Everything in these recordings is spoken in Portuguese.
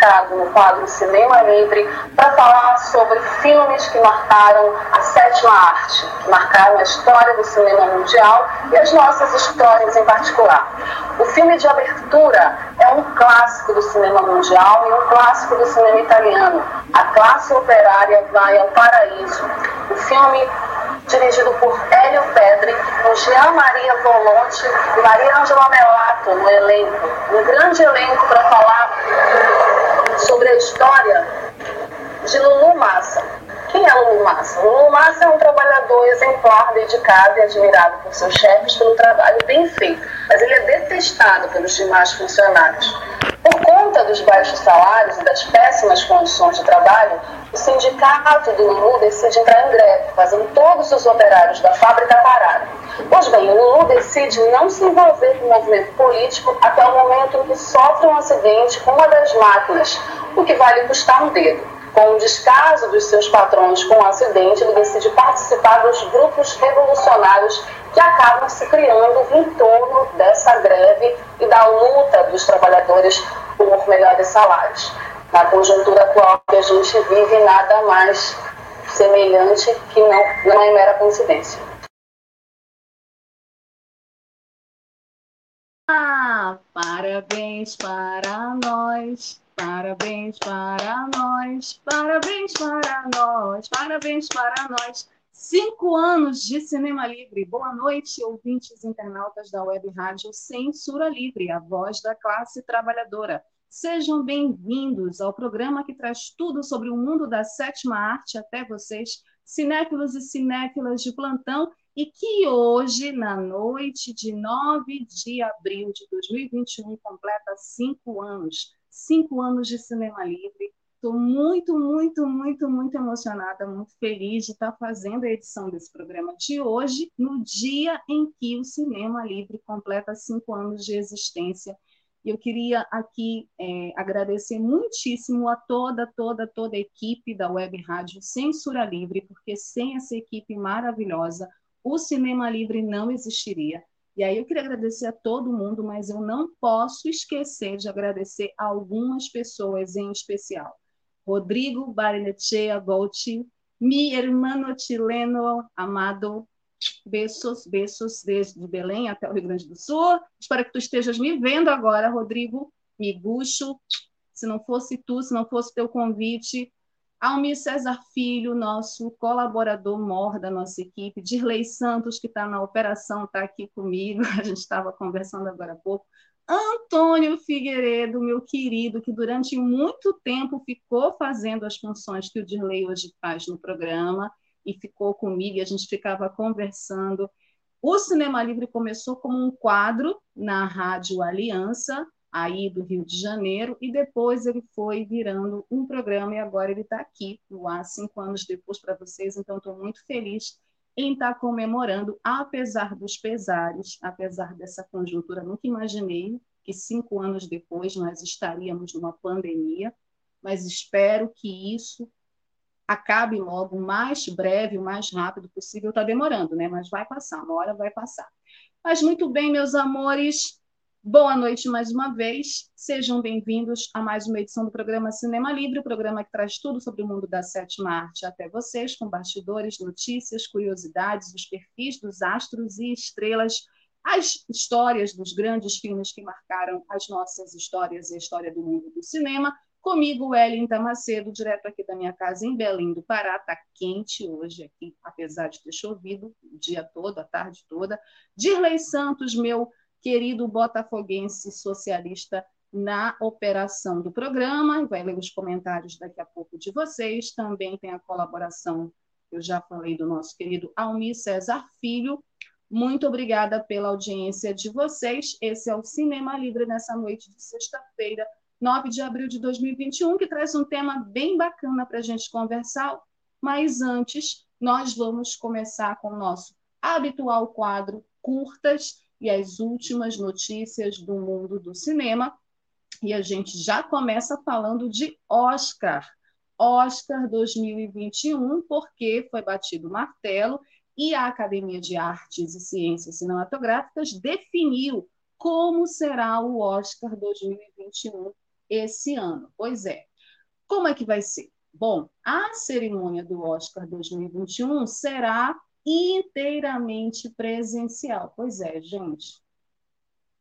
Marcado no quadro Cinema Livre para falar sobre filmes que marcaram a sétima arte, que marcaram a história do cinema mundial e as nossas histórias em particular. O filme de abertura é um clássico do cinema mundial e um clássico do cinema italiano. A classe operária vai ao paraíso. O filme dirigido por Hélio Pedri, com Jean Maria Volonte e Maria Angela Melato no elenco. Um grande elenco para falar sobre a história de Lulu Massa. Quem é Lulu Massa? Lulu Massa é um trabalhador exemplar, dedicado e admirado por seus chefes pelo trabalho bem feito, mas ele é detestado pelos demais funcionários. Por conta dos baixos salários e das péssimas condições de trabalho, o sindicato do Lulu decide entrar em greve, fazendo todos os operários da fábrica pararem. Pois bem, o Lulu decide não se envolver com o movimento político até o momento em que sofre um acidente com uma das máquinas, o que vai lhe custar um dedo. Com o descaso dos seus patrões com o acidente, ele decide participar dos grupos revolucionários que acabam se criando em torno dessa greve e da luta dos trabalhadores por melhores salários. Na conjuntura atual que a gente vive, nada mais semelhante que não, não é mera coincidência. Parabéns para nós. Parabéns para nós, parabéns para nós, parabéns para nós. Cinco anos de Cinema Livre. Boa noite, ouvintes internautas da Web Rádio Censura Livre, a voz da classe trabalhadora. Sejam bem-vindos ao programa que traz tudo sobre o mundo da sétima arte até vocês, cinéfilos e cinéfilas de plantão, e que hoje, na noite de 9 de abril de 2021, completa cinco anos cinco anos de cinema livre. Estou muito, muito, muito, muito emocionada, muito feliz de estar fazendo a edição desse programa de hoje, no dia em que o Cinema Livre completa cinco anos de existência. E eu queria aqui é, agradecer muitíssimo a toda, toda, toda a equipe da Web Rádio Censura Livre, porque sem essa equipe maravilhosa, o Cinema Livre não existiria. E aí eu queria agradecer a todo mundo, mas eu não posso esquecer de agradecer a algumas pessoas em especial. Rodrigo Barinechea Golti, mi hermano chileno amado, beijos, beijos desde Belém até o Rio Grande do Sul. Espero que tu estejas me vendo agora, Rodrigo, Miguxo. Se não fosse tu, se não fosse teu convite, Almir César Filho, nosso colaborador mor da nossa equipe, Dirley Santos, que está na operação, está aqui comigo, a gente estava conversando agora há pouco, Antônio Figueiredo, meu querido, que durante muito tempo ficou fazendo as funções que o Dirley hoje faz no programa, e ficou comigo, e a gente ficava conversando. O Cinema Livre começou como um quadro na Rádio Aliança, aí do Rio de Janeiro, e depois ele foi virando um programa, e agora ele está aqui, no ar, cinco anos depois para vocês, então estou muito feliz em estar tá comemorando, apesar dos pesares, apesar dessa conjuntura, nunca imaginei que cinco anos depois nós estaríamos numa pandemia, mas espero que isso acabe logo o mais breve, o mais rápido possível. Está demorando, né? Mas vai passar, uma hora vai passar. Mas muito bem, meus amores, Boa noite mais uma vez. Sejam bem-vindos a mais uma edição do programa Cinema Livre, o programa que traz tudo sobre o mundo da sétima arte até vocês, com bastidores, notícias, curiosidades, os perfis dos astros e estrelas, as histórias dos grandes filmes que marcaram as nossas histórias e a história do mundo do cinema. Comigo, Wellington Macedo, direto aqui da minha casa em Belém do Pará. Está quente hoje aqui, apesar de ter chovido o dia todo, a tarde toda. Dirley Santos, meu querido botafoguense socialista na operação do programa, vai ler os comentários daqui a pouco de vocês, também tem a colaboração, eu já falei do nosso querido Almir César Filho, muito obrigada pela audiência de vocês, esse é o Cinema Livre nessa noite de sexta-feira, 9 de abril de 2021, que traz um tema bem bacana para a gente conversar, mas antes, nós vamos começar com o nosso habitual quadro Curtas, e as últimas notícias do mundo do cinema. E a gente já começa falando de Oscar. Oscar 2021, porque foi batido o martelo e a Academia de Artes e Ciências Cinematográficas definiu como será o Oscar 2021 esse ano. Pois é. Como é que vai ser? Bom, a cerimônia do Oscar 2021 será inteiramente presencial. Pois é, gente.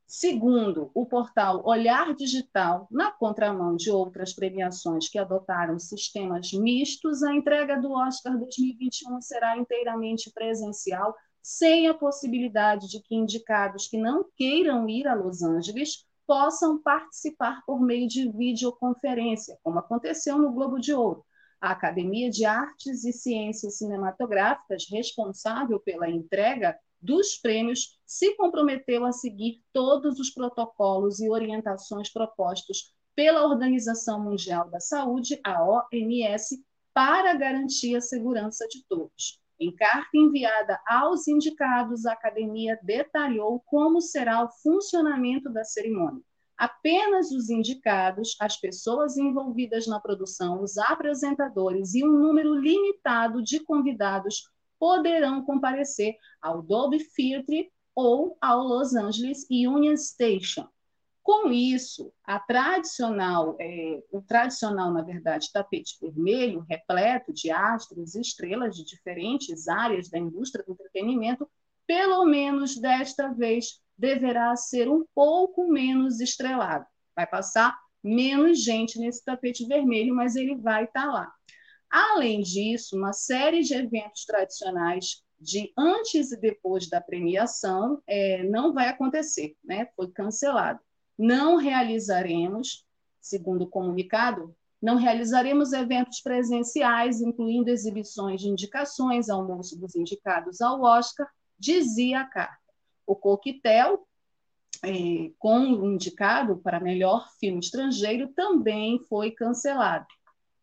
Segundo o portal Olhar Digital, na contramão de outras premiações que adotaram sistemas mistos, a entrega do Oscar 2021 será inteiramente presencial, sem a possibilidade de que indicados que não queiram ir a Los Angeles possam participar por meio de videoconferência, como aconteceu no Globo de Ouro. A Academia de Artes e Ciências Cinematográficas, responsável pela entrega dos prêmios se comprometeu a seguir todos os protocolos e orientações propostos pela Organização Mundial da Saúde, a OMS, para garantir a segurança de todos. Em carta enviada aos indicados, a academia detalhou como será o funcionamento da cerimônia. Apenas os indicados, as pessoas envolvidas na produção, os apresentadores e um número limitado de convidados poderão comparecer ao Dolby Theatre ou ao Los Angeles Union Station. Com isso, tradicional, é, o tradicional, na verdade, tapete vermelho, repleto de astros e estrelas de diferentes áreas da indústria do entretenimento, pelo menos desta vez deverá ser um pouco menos estrelado. Vai passar menos gente nesse tapete vermelho, mas ele vai estar lá. Além disso, uma série de eventos tradicionais de antes e depois da premiação é, não vai acontecer, né? foi cancelado. Não realizaremos, segundo o comunicado, não realizaremos eventos presenciais, incluindo exibições de indicações, almoço dos indicados ao Oscar, dizia a carta. O coquetel, é, com indicado para melhor filme estrangeiro, também foi cancelado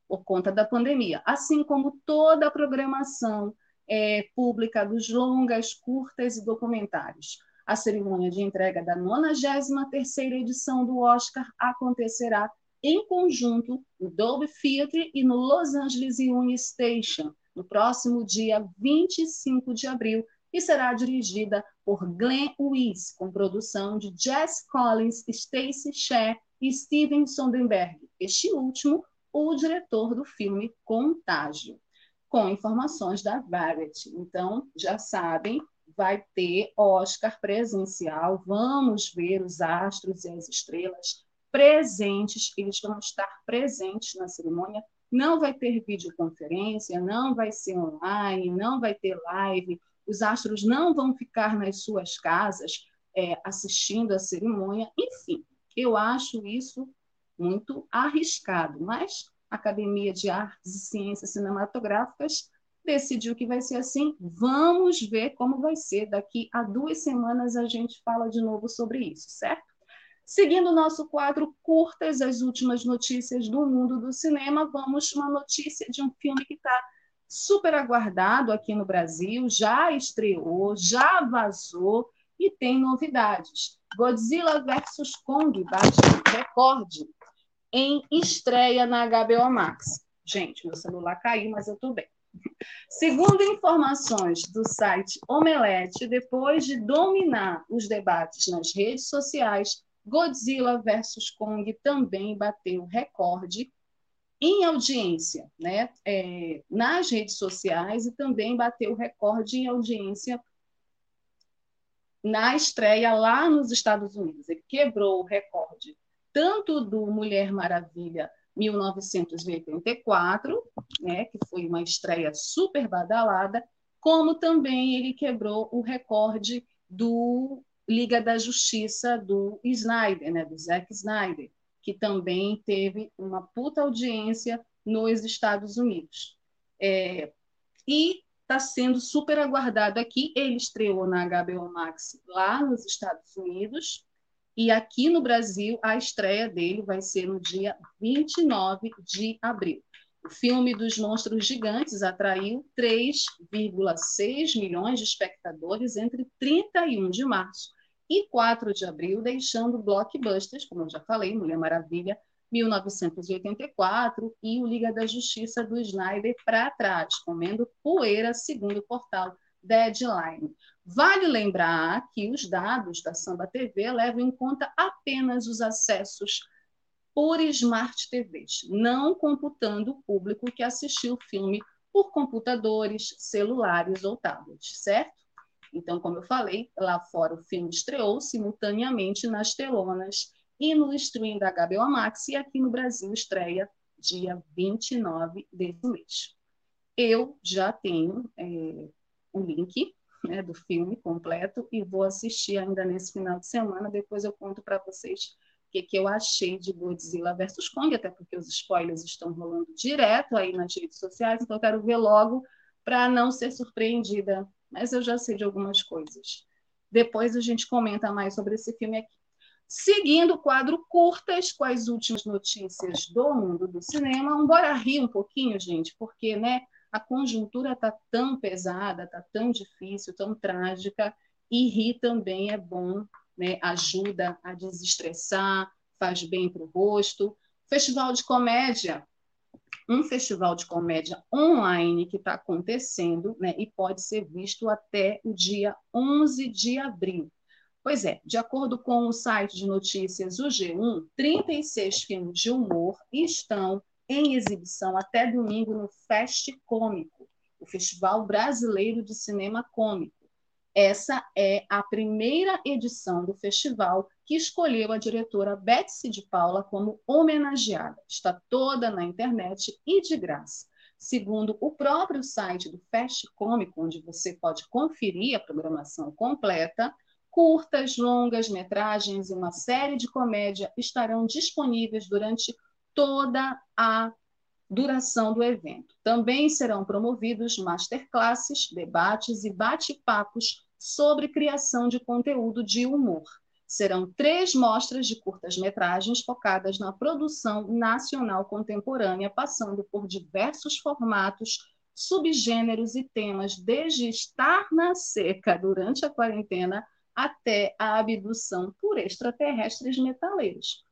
por conta da pandemia, assim como toda a programação é, pública dos longas, curtas e documentários. A cerimônia de entrega da 93ª edição do Oscar acontecerá em conjunto no Dolby Theatre e no Los Angeles Union Station, no próximo dia 25 de abril, e será dirigida por Glenn Weiss, com produção de Jess Collins, Stacey Shea e Steven Sonderberg. Este último o diretor do filme Contágio, com informações da Variety. Então, já sabem, vai ter Oscar presencial, vamos ver os astros e as estrelas presentes, eles vão estar presentes na cerimônia. Não vai ter videoconferência, não vai ser online, não vai ter live, os astros não vão ficar nas suas casas é, assistindo a cerimônia, enfim, eu acho isso muito arriscado, mas a Academia de Artes e Ciências Cinematográficas decidiu que vai ser assim. Vamos ver como vai ser. Daqui a duas semanas a gente fala de novo sobre isso, certo? Seguindo o nosso quadro Curtas, as últimas notícias do mundo do cinema, vamos uma notícia de um filme que está super aguardado aqui no Brasil, já estreou, já vazou e tem novidades. Godzilla vs Kong bate recorde em estreia na HBO Max. Gente, meu celular caiu, mas eu estou bem. Segundo informações do site Omelete, depois de dominar os debates nas redes sociais, Godzilla vs Kong também bateu recorde em audiência né? É, nas redes sociais e também bateu recorde em audiência na estreia lá nos Estados Unidos. Ele quebrou o recorde tanto do Mulher Maravilha 1984, né, que foi uma estreia super badalada, como também ele quebrou o recorde do Liga da Justiça do Snyder, né, do Zack Snyder, que também teve uma puta audiência nos Estados Unidos. É, e está sendo super aguardado aqui. Ele estreou na HBO Max lá nos Estados Unidos, e aqui no Brasil, a estreia dele vai ser no dia 29 de abril. O filme dos Monstros Gigantes atraiu 3,6 milhões de espectadores entre 31 de março e 4 de abril, deixando blockbusters, como eu já falei, Mulher Maravilha, 1984 e o Liga da Justiça do Snyder para trás, comendo poeira, segundo o portal Deadline. Vale lembrar que os dados da Samba TV levam em conta apenas os acessos por Smart TVs, não computando o público que assistiu o filme por computadores, celulares ou tablets, certo? Então, como eu falei, lá fora o filme estreou simultaneamente nas telonas e no stream da HBO Max, e aqui no Brasil estreia dia 29 desse mês. Eu já tenho é, o link né, do filme completo e vou assistir ainda nesse final de semana. Depois eu conto para vocês o que, que eu achei de Godzilla vs Kong, até porque os spoilers estão rolando direto aí nas redes sociais, então eu quero ver logo para não ser surpreendida. Mas eu já sei de algumas coisas. Depois a gente comenta mais sobre esse filme aqui. Seguindo o quadro curtas com as últimas notícias do mundo do cinema, embora rir um pouquinho, gente, porque né, a conjuntura está tão pesada, está tão difícil, tão trágica, e rir também é bom, né, ajuda a desestressar, faz bem para o rosto. Festival de comédia, um festival de comédia online que está acontecendo né, e pode ser visto até o dia 11 de abril. Pois é, de acordo com o site de notícias o G1, 36 filmes de humor estão em exibição até domingo no Fest Cômico, o Festival Brasileiro de Cinema Cômico. Essa é a primeira edição do festival que escolheu a diretora Betsy de Paula como homenageada. Está toda na internet e de graça. Segundo o próprio site do Fest Cômico, onde você pode conferir a programação completa, curtas, longas, metragens e uma série de comédia estarão disponíveis durante toda a duração do evento. Também serão promovidos masterclasses, debates e bate-papos sobre criação de conteúdo de humor. Serão três mostras de curtas-metragens focadas na produção nacional contemporânea, passando por diversos formatos, subgêneros e temas, desde estar na seca durante a quarentena até a abdução por extraterrestres metaleiros.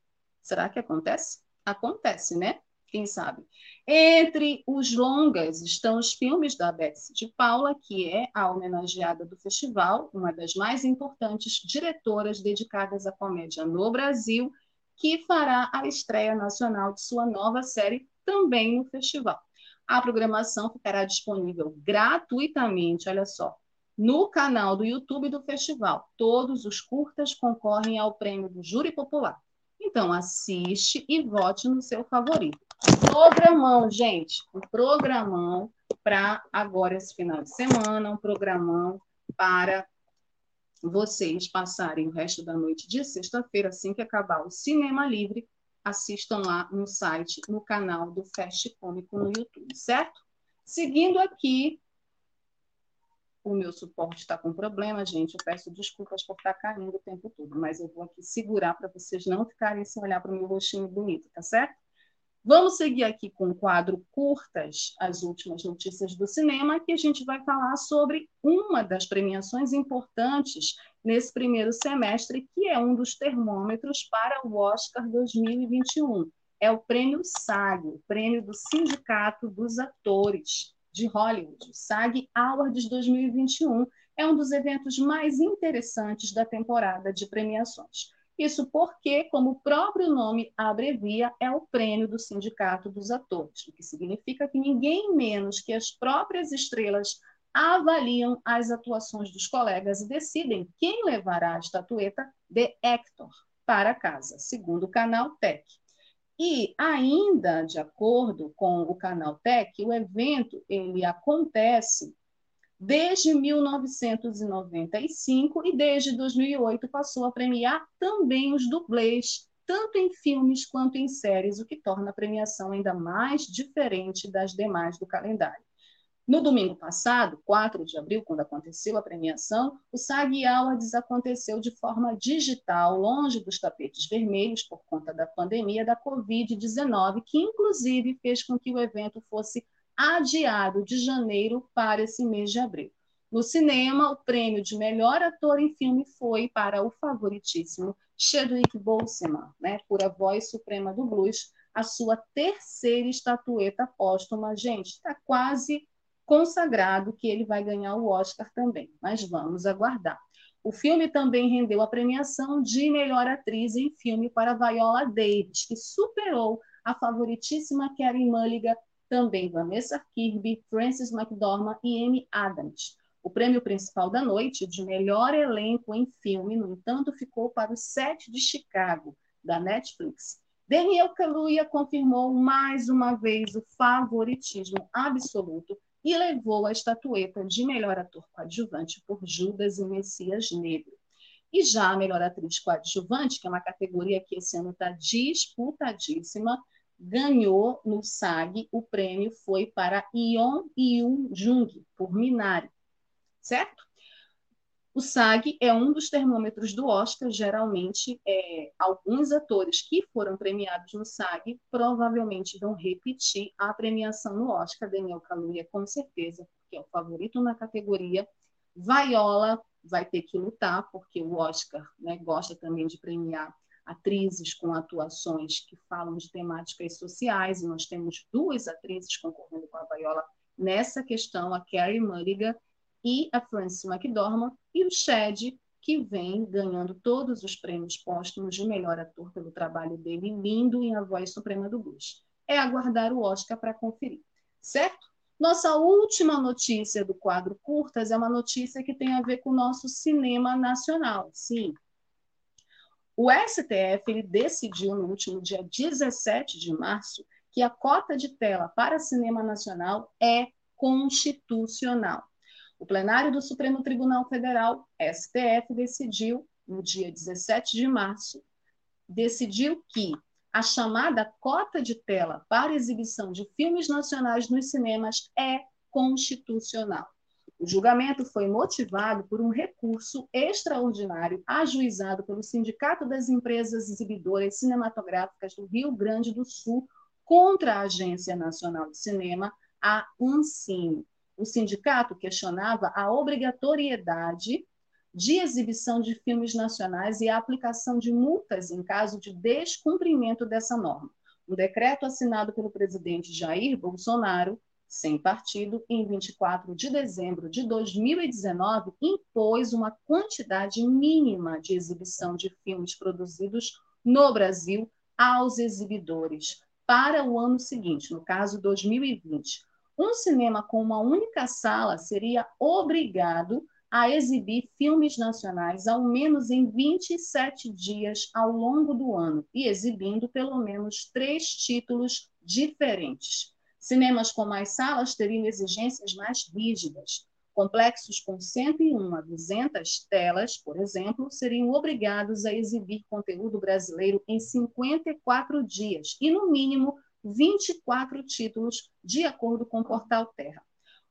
Será que acontece? Acontece, né? Quem sabe? Entre os longas estão os filmes da Betsy de Paula, que é a homenageada do festival, uma das mais importantes diretoras dedicadas à comédia no Brasil, que fará a estreia nacional de sua nova série também no festival. A programação ficará disponível gratuitamente, olha só, no canal do YouTube do festival. Todos os curtas concorrem ao prêmio do Júri Popular. Então, assiste e vote no seu favorito. Programão, gente, um programão para agora esse final de semana, um programão para vocês passarem o resto da noite de sexta-feira, assim que acabar o Cinema Livre, assistam lá no site, no canal do Fast Cômico no YouTube, certo? Seguindo aqui o meu suporte está com problema, gente. Eu peço desculpas por estar tá caindo o tempo todo, mas eu vou aqui segurar para vocês não ficarem sem olhar para o meu rostinho bonito, tá certo? Vamos seguir aqui com o quadro Curtas, as últimas notícias do cinema, que a gente vai falar sobre uma das premiações importantes nesse primeiro semestre, que é um dos termômetros para o Oscar 2021. É o prêmio SAG, o prêmio do Sindicato dos Atores de Hollywood, SAG Awards 2021, é um dos eventos mais interessantes da temporada de premiações. Isso porque, como o próprio nome abrevia, é o prêmio do Sindicato dos Atores, o que significa que ninguém menos que as próprias estrelas avaliam as atuações dos colegas e decidem quem levará a estatueta de Hector para casa, segundo o canal Tech. E ainda de acordo com o canal Tech, o evento ele acontece desde 1995 e desde 2008 passou a premiar também os dublês, tanto em filmes quanto em séries, o que torna a premiação ainda mais diferente das demais do calendário. No domingo passado, 4 de abril, quando aconteceu a premiação, o SAG Awards aconteceu de forma digital, longe dos tapetes vermelhos, por conta da pandemia da Covid-19, que inclusive fez com que o evento fosse adiado de janeiro para esse mês de abril. No cinema, o prêmio de melhor ator em filme foi para o favoritíssimo Chadwick Boseman, né, por A Voz Suprema do Blues, a sua terceira estatueta póstuma. Gente, está quase consagrado que ele vai ganhar o Oscar também, mas vamos aguardar. O filme também rendeu a premiação de melhor atriz em filme para Viola Davis, que superou a favoritíssima Carey Mulligan, também Vanessa Kirby, Frances McDormand e Amy Adams. O prêmio principal da noite, de melhor elenco em filme, no entanto, ficou para o Set de Chicago, da Netflix. Daniel Kaluuya confirmou mais uma vez o favoritismo absoluto e levou a estatueta de melhor ator coadjuvante por Judas e Messias Negro. E já a melhor atriz coadjuvante, que é uma categoria que esse ano está disputadíssima, ganhou no SAG, o prêmio foi para Yeon Yoon Jung, por Minari, certo? O SAG é um dos termômetros do Oscar. Geralmente, é, alguns atores que foram premiados no SAG provavelmente vão repetir a premiação no Oscar. Daniel Kaluuya, com certeza, porque é o favorito na categoria. Viola vai ter que lutar, porque o Oscar né, gosta também de premiar atrizes com atuações que falam de temáticas sociais, e nós temos duas atrizes concorrendo com a Viola nessa questão, a Carrie Mulligan e a Frances McDormand, e o Shed, que vem ganhando todos os prêmios póstumos de melhor ator pelo trabalho dele lindo em A Voz Suprema do Blues. É aguardar o Oscar para conferir, certo? Nossa última notícia do quadro Curtas é uma notícia que tem a ver com o nosso cinema nacional. Sim. O STF ele decidiu no último dia 17 de março que a cota de tela para cinema nacional é constitucional. O plenário do Supremo Tribunal Federal, STF, decidiu, no dia 17 de março, decidiu que a chamada cota de tela para exibição de filmes nacionais nos cinemas é constitucional. O julgamento foi motivado por um recurso extraordinário ajuizado pelo Sindicato das Empresas Exibidoras Cinematográficas do Rio Grande do Sul contra a Agência Nacional de Cinema, a ANCINE, o sindicato questionava a obrigatoriedade de exibição de filmes nacionais e a aplicação de multas em caso de descumprimento dessa norma. Um decreto assinado pelo presidente Jair Bolsonaro, sem partido, em 24 de dezembro de 2019, impôs uma quantidade mínima de exibição de filmes produzidos no Brasil aos exibidores para o ano seguinte, no caso 2020. Um cinema com uma única sala seria obrigado a exibir filmes nacionais ao menos em 27 dias ao longo do ano e exibindo pelo menos três títulos diferentes. Cinemas com mais salas teriam exigências mais rígidas. Complexos com 101 a 200 telas, por exemplo, seriam obrigados a exibir conteúdo brasileiro em 54 dias e, no mínimo, 24 títulos, de acordo com o portal Terra.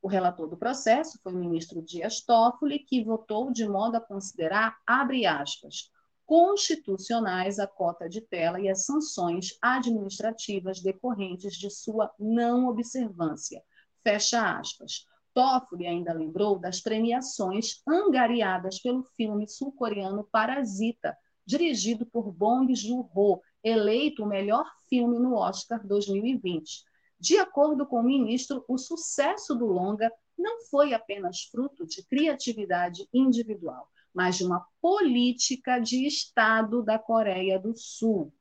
O relator do processo foi o ministro Dias Toffoli, que votou de modo a considerar, abre aspas, constitucionais a cota de tela e as sanções administrativas decorrentes de sua não observância. Fecha aspas. Toffoli ainda lembrou das premiações angariadas pelo filme sul-coreano Parasita, dirigido por Bong Joon-ho, eleito o melhor filme no Oscar 2020. De acordo com o ministro, o sucesso do longa não foi apenas fruto de criatividade individual, mas de uma política de Estado da Coreia do Sul.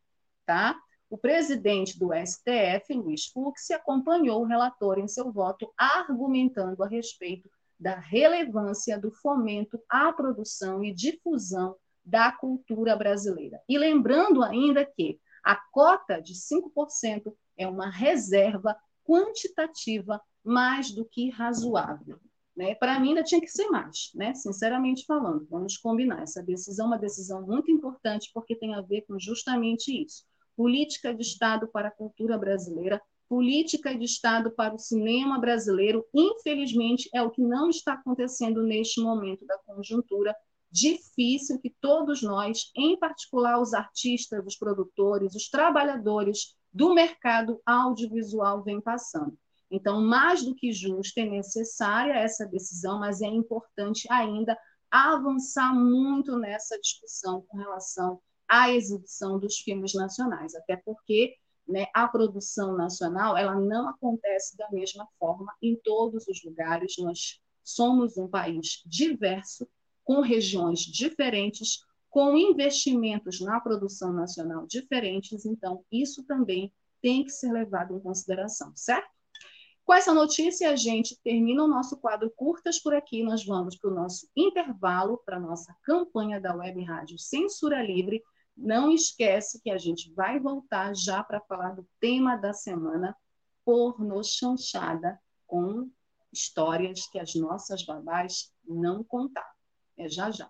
Tá? O presidente do STF, Luiz Fux, acompanhou o relator em seu voto, argumentando a respeito da relevância do fomento à produção e difusão da cultura brasileira. E lembrando ainda que a cota de 5% é uma reserva quantitativa mais do que razoável. Né? Para mim, ainda tinha que ser mais, né? sinceramente falando. Vamos combinar. Essa decisão é uma decisão muito importante porque tem a ver com justamente isso. Política de Estado para a cultura brasileira, política de Estado para o cinema brasileiro, infelizmente, é o que não está acontecendo neste momento da conjuntura difícil que todos nós, em particular os artistas, os produtores, os trabalhadores do mercado audiovisual vem passando. Então, mais do que justa e necessária essa decisão, mas é importante ainda avançar muito nessa discussão com relação à exibição dos filmes nacionais, até porque né, a produção nacional ela não acontece da mesma forma em todos os lugares. Nós somos um país diverso, com regiões diferentes, com investimentos na produção nacional diferentes, então isso também tem que ser levado em consideração, certo? Com essa notícia, a gente termina o nosso quadro Curtas por aqui. Nós vamos para o nosso intervalo, para a nossa campanha da Web Rádio Censura Livre. Não esquece que a gente vai voltar já para falar do tema da semana, porno chanchada, com histórias que as nossas babás não contaram. É já já.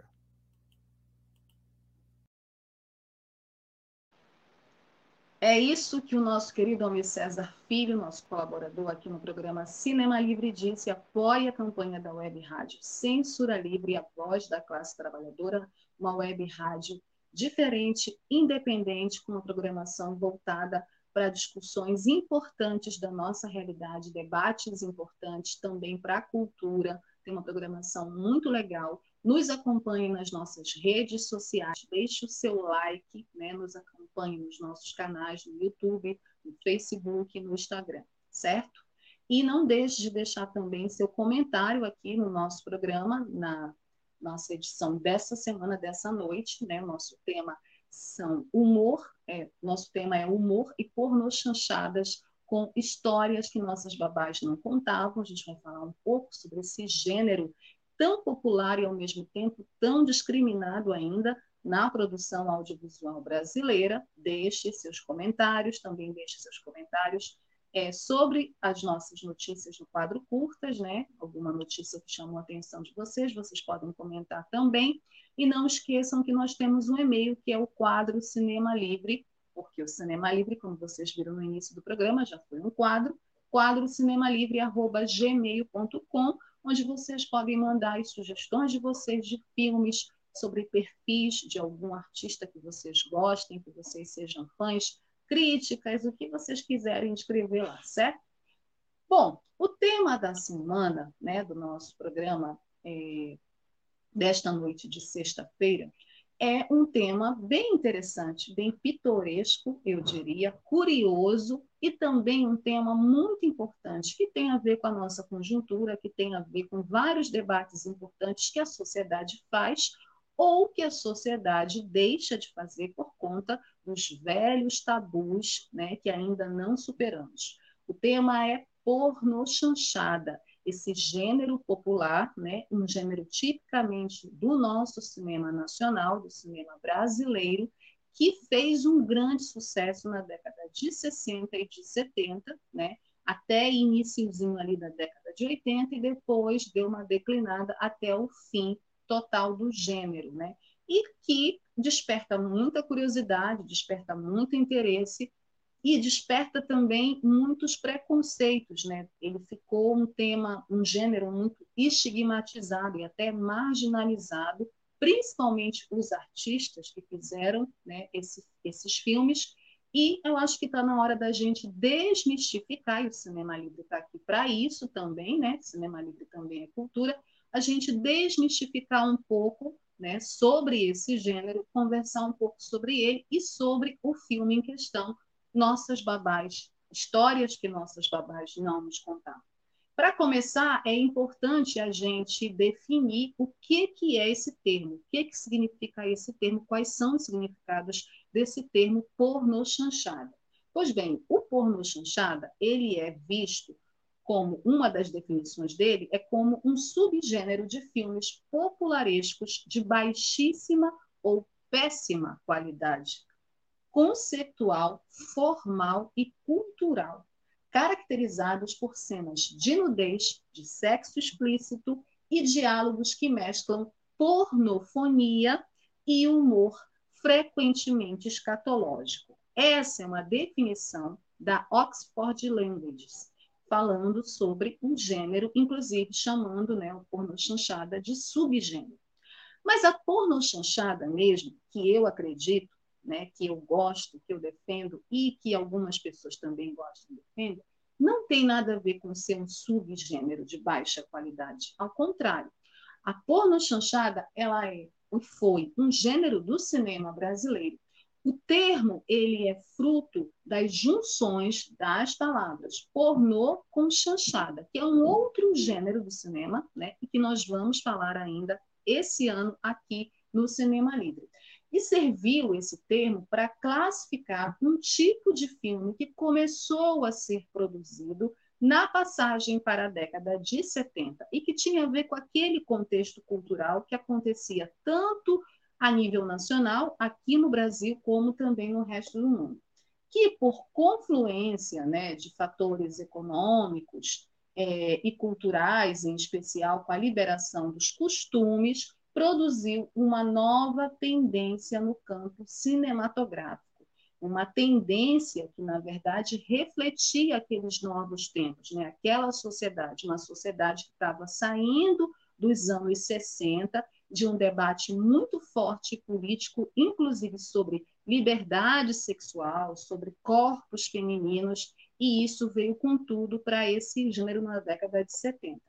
É isso que o nosso querido Almir César Filho, nosso colaborador aqui no programa Cinema Livre, disse. Apoia a campanha da Web Rádio Censura Livre, a voz da classe trabalhadora, uma web rádio diferente, independente, com uma programação voltada para discussões importantes da nossa realidade, debates importantes também para a cultura. Tem uma programação muito legal nos acompanhe nas nossas redes sociais, deixe o seu like, né? nos acompanhe nos nossos canais no YouTube, no Facebook, no Instagram, certo? E não deixe de deixar também seu comentário aqui no nosso programa, na nossa edição dessa semana, dessa noite, né? Nosso tema são humor, é, nosso tema é humor e porno chanchadas com histórias que nossas babás não contavam. A gente vai falar um pouco sobre esse gênero tão popular e ao mesmo tempo tão discriminado ainda na produção audiovisual brasileira. Deixe seus comentários, também deixe seus comentários é, sobre as nossas notícias no quadro curtas, né? Alguma notícia que chamou a atenção de vocês, vocês podem comentar também. E não esqueçam que nós temos um e-mail que é o quadro Cinema Livre, porque o Cinema Livre, como vocês viram no início do programa, já foi um quadro, quadro cinemalivre.gmail.com onde vocês podem mandar as sugestões de vocês de filmes sobre perfis de algum artista que vocês gostem, que vocês sejam fãs, críticas, o que vocês quiserem escrever lá, certo? Bom, o tema da semana, né, do nosso programa é, desta noite de sexta-feira, é um tema bem interessante, bem pitoresco, eu diria, curioso e também um tema muito importante que tem a ver com a nossa conjuntura, que tem a ver com vários debates importantes que a sociedade faz ou que a sociedade deixa de fazer por conta dos velhos tabus né, que ainda não superamos. O tema é pornochanchada esse gênero popular, né, um gênero tipicamente do nosso cinema nacional, do cinema brasileiro, que fez um grande sucesso na década de 60 e de 70, né, até iníciozinho ali da década de 80 e depois deu uma declinada até o fim total do gênero, né? E que desperta muita curiosidade, desperta muito interesse e desperta também muitos preconceitos, né? Ele ficou um tema, um gênero muito estigmatizado e até marginalizado, principalmente os artistas que fizeram né, esse, esses filmes. E eu acho que está na hora da gente desmistificar, e o Cinema Livre está aqui para isso também, né? Cinema Livre também é cultura, a gente desmistificar um pouco né, sobre esse gênero, conversar um pouco sobre ele e sobre o filme em questão, nossas babás, histórias que nossas babás não nos contavam. Para começar, é importante a gente definir o que, que é esse termo, o que, que significa esse termo, quais são os significados desse termo porno chanchada. Pois bem, o porno chanchada, ele é visto como uma das definições dele é como um subgênero de filmes popularescos de baixíssima ou péssima qualidade, conceitual, formal e cultural, caracterizados por cenas de nudez, de sexo explícito e diálogos que mesclam pornofonia e humor frequentemente escatológico. Essa é uma definição da Oxford Languages, falando sobre um gênero, inclusive chamando né, o porno chanchada de subgênero. Mas a porno chanchada mesmo, que eu acredito, né, que eu gosto, que eu defendo e que algumas pessoas também gostam e defendem, não tem nada a ver com ser um subgênero de baixa qualidade. Ao contrário, a porno chanchada ela é foi um gênero do cinema brasileiro. O termo ele é fruto das junções das palavras pornô com chanchada, que é um outro gênero do cinema, né, e que nós vamos falar ainda esse ano aqui no Cinema Livre. E serviu esse termo para classificar um tipo de filme que começou a ser produzido na passagem para a década de 70 e que tinha a ver com aquele contexto cultural que acontecia tanto a nível nacional, aqui no Brasil, como também no resto do mundo, que por confluência né, de fatores econômicos é, e culturais, em especial com a liberação dos costumes, produziu uma nova tendência no campo cinematográfico uma tendência que, na verdade, refletia aqueles novos tempos, né? aquela sociedade, uma sociedade que estava saindo dos anos 60, de um debate muito forte político, inclusive sobre liberdade sexual, sobre corpos femininos, e isso veio com tudo para esse gênero na década de 70.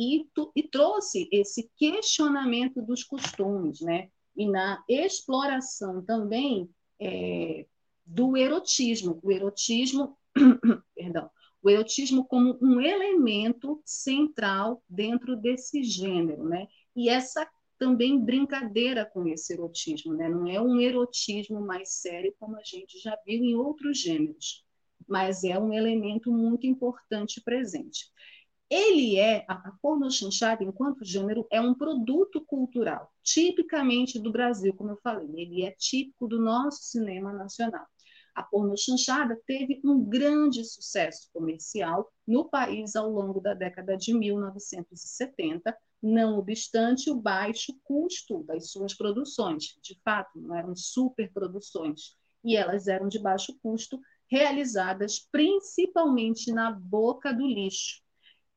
E, e trouxe esse questionamento dos costumes, né? e na exploração também é, do erotismo. O erotismo, perdão, o erotismo como um elemento central dentro desse gênero, né? E essa também brincadeira com esse erotismo, né? Não é um erotismo mais sério como a gente já viu em outros gêneros, mas é um elemento muito importante presente ele é, a pornochanchada, enquanto gênero, é um produto cultural, tipicamente do Brasil, como eu falei, ele é típico do nosso cinema nacional. A pornochanchada teve um grande sucesso comercial no país ao longo da década de 1970, não obstante o baixo custo das suas produções. De fato, não eram superproduções, e elas eram de baixo custo, realizadas principalmente na boca do lixo,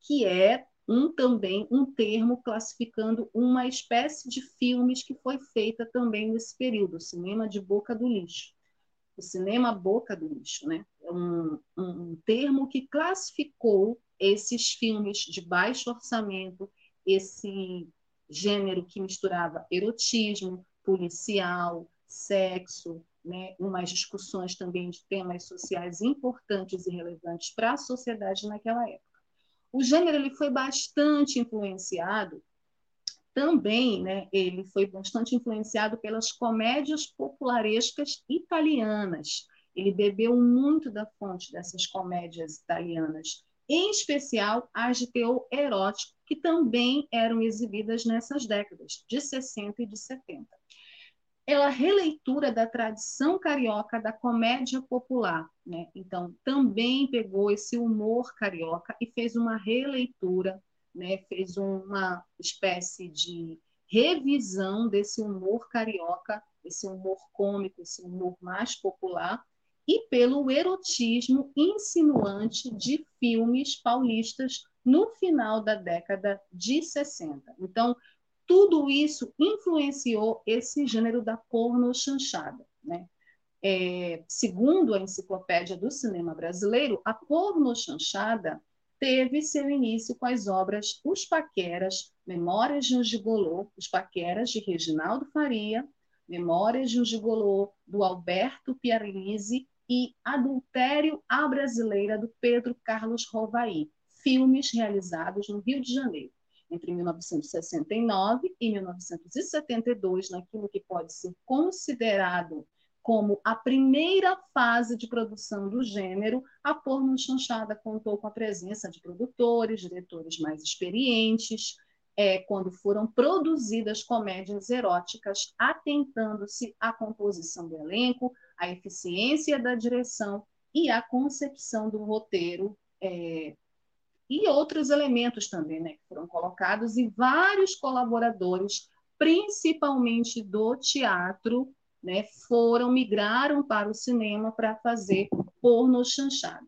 que é um também um termo classificando uma espécie de filmes que foi feita também nesse período, o cinema de boca do lixo. O cinema boca do lixo, né? É um, um termo que classificou esses filmes de baixo orçamento, esse gênero que misturava erotismo, policial, sexo, né, umas discussões também de temas sociais importantes e relevantes para a sociedade naquela época. O gênero ele foi bastante influenciado também, né, ele foi bastante influenciado pelas comédias popularescas italianas. Ele bebeu muito da fonte dessas comédias italianas, em especial as de teor erótico, que também eram exibidas nessas décadas, de 60 e de 70 ela releitura da tradição carioca da comédia popular. Né? Então, também pegou esse humor carioca e fez uma releitura, né? fez uma espécie de revisão desse humor carioca, esse humor cômico, esse humor mais popular, e pelo erotismo insinuante de filmes paulistas no final da década de 60. Então, tudo isso influenciou esse gênero da porno chanchada. Né? É, segundo a Enciclopédia do Cinema Brasileiro, a porno chanchada teve seu início com as obras Os Paqueras, Memórias de um Gigolô, Os Paqueras, de Reginaldo Faria, Memórias de um Gigolô, do Alberto Pierlisi e Adultério à Brasileira, do Pedro Carlos Rovaí, filmes realizados no Rio de Janeiro, entre 1969 e 1972, naquilo que pode ser considerado como a primeira fase de produção do gênero, a porno chanchada contou com a presença de produtores, diretores mais experientes, é, quando foram produzidas comédias eróticas, atentando-se à composição do elenco, à eficiência da direção e à concepção do roteiro é, e outros elementos também, né, que foram colocados e vários colaboradores, principalmente do teatro, né, foram migraram para o cinema para fazer porno chanchada.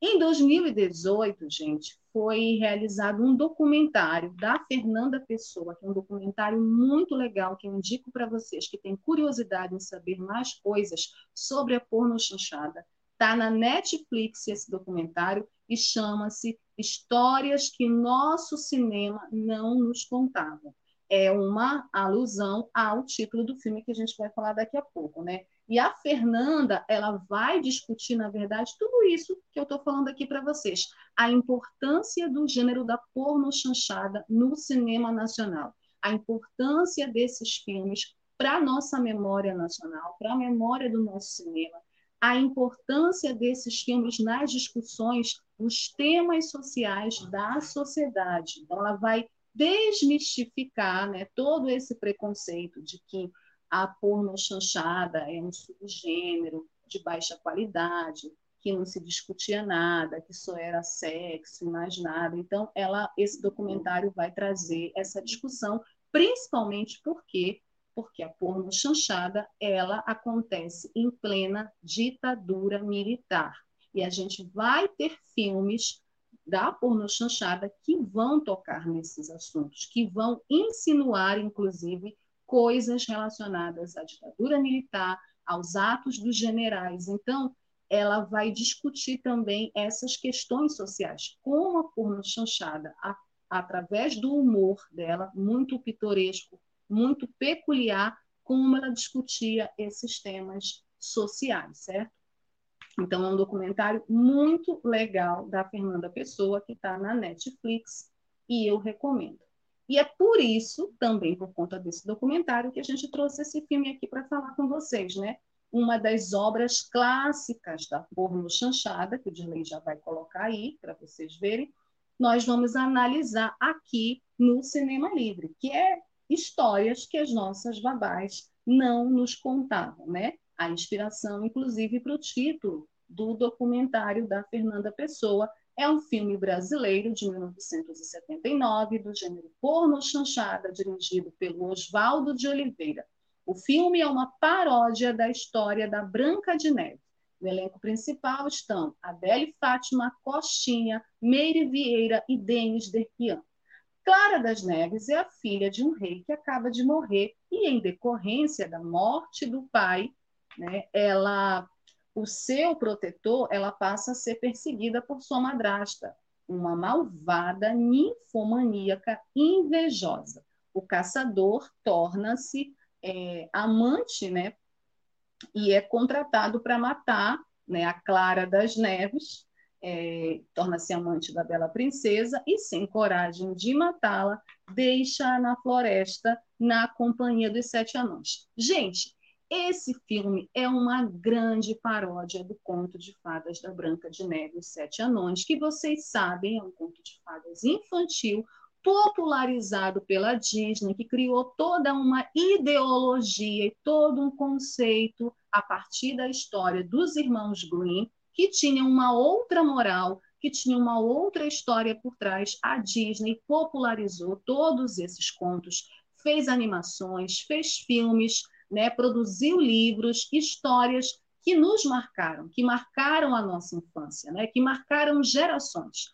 Em 2018, gente, foi realizado um documentário da Fernanda Pessoa, que é um documentário muito legal, que eu indico para vocês que têm curiosidade em saber mais coisas sobre a porno chanchada. Está na Netflix esse documentário e chama-se Histórias que Nosso Cinema Não Nos Contava é uma alusão ao título do filme que a gente vai falar daqui a pouco, né? E a Fernanda, ela vai discutir, na verdade, tudo isso que eu estou falando aqui para vocês. A importância do gênero da porno chanchada no cinema nacional. A importância desses filmes para a nossa memória nacional, para a memória do nosso cinema. A importância desses filmes nas discussões, os temas sociais da sociedade. Então, ela vai desmistificar né, todo esse preconceito de que a porno chanchada é um subgênero de baixa qualidade, que não se discutia nada, que só era sexo mais nada. Então, ela, esse documentário vai trazer essa discussão, principalmente porque porque a porno chanchada ela acontece em plena ditadura militar. E a gente vai ter filmes da pornochanchada que vão tocar nesses assuntos, que vão insinuar, inclusive, coisas relacionadas à ditadura militar, aos atos dos generais. Então, ela vai discutir também essas questões sociais, como a pornochanchada, a, através do humor dela, muito pitoresco, muito peculiar, como ela discutia esses temas sociais, certo? Então, é um documentário muito legal da Fernanda Pessoa, que está na Netflix, e eu recomendo. E é por isso, também por conta desse documentário, que a gente trouxe esse filme aqui para falar com vocês, né? Uma das obras clássicas da porno chanchada, que o Dirley já vai colocar aí para vocês verem, nós vamos analisar aqui no Cinema Livre, que é histórias que as nossas babás não nos contavam, né? a inspiração, inclusive, para o título do documentário da Fernanda Pessoa. É um filme brasileiro de 1979, do gênero porno chanchada, dirigido pelo Oswaldo de Oliveira. O filme é uma paródia da história da Branca de Neve. No elenco principal estão Adele Fátima, Costinha, Meire Vieira e Denis Derquian. Clara das Neves é a filha de um rei que acaba de morrer e, em decorrência da morte do pai, né, ela, o seu protetor, ela passa a ser perseguida por sua madrasta, uma malvada ninfomaníaca invejosa. O caçador torna-se é, amante, né, e é contratado para matar né, a Clara das Neves, é, torna-se amante da bela princesa e, sem coragem de matá-la, deixa-a na floresta na companhia dos sete anões. Gente, esse filme é uma grande paródia do conto de fadas da Branca de Neve e os Sete Anões, que vocês sabem é um conto de fadas infantil popularizado pela Disney, que criou toda uma ideologia e todo um conceito a partir da história dos irmãos Grimm, que tinham uma outra moral, que tinha uma outra história por trás. A Disney popularizou todos esses contos, fez animações, fez filmes, né, produziu livros, histórias que nos marcaram, que marcaram a nossa infância, né, que marcaram gerações.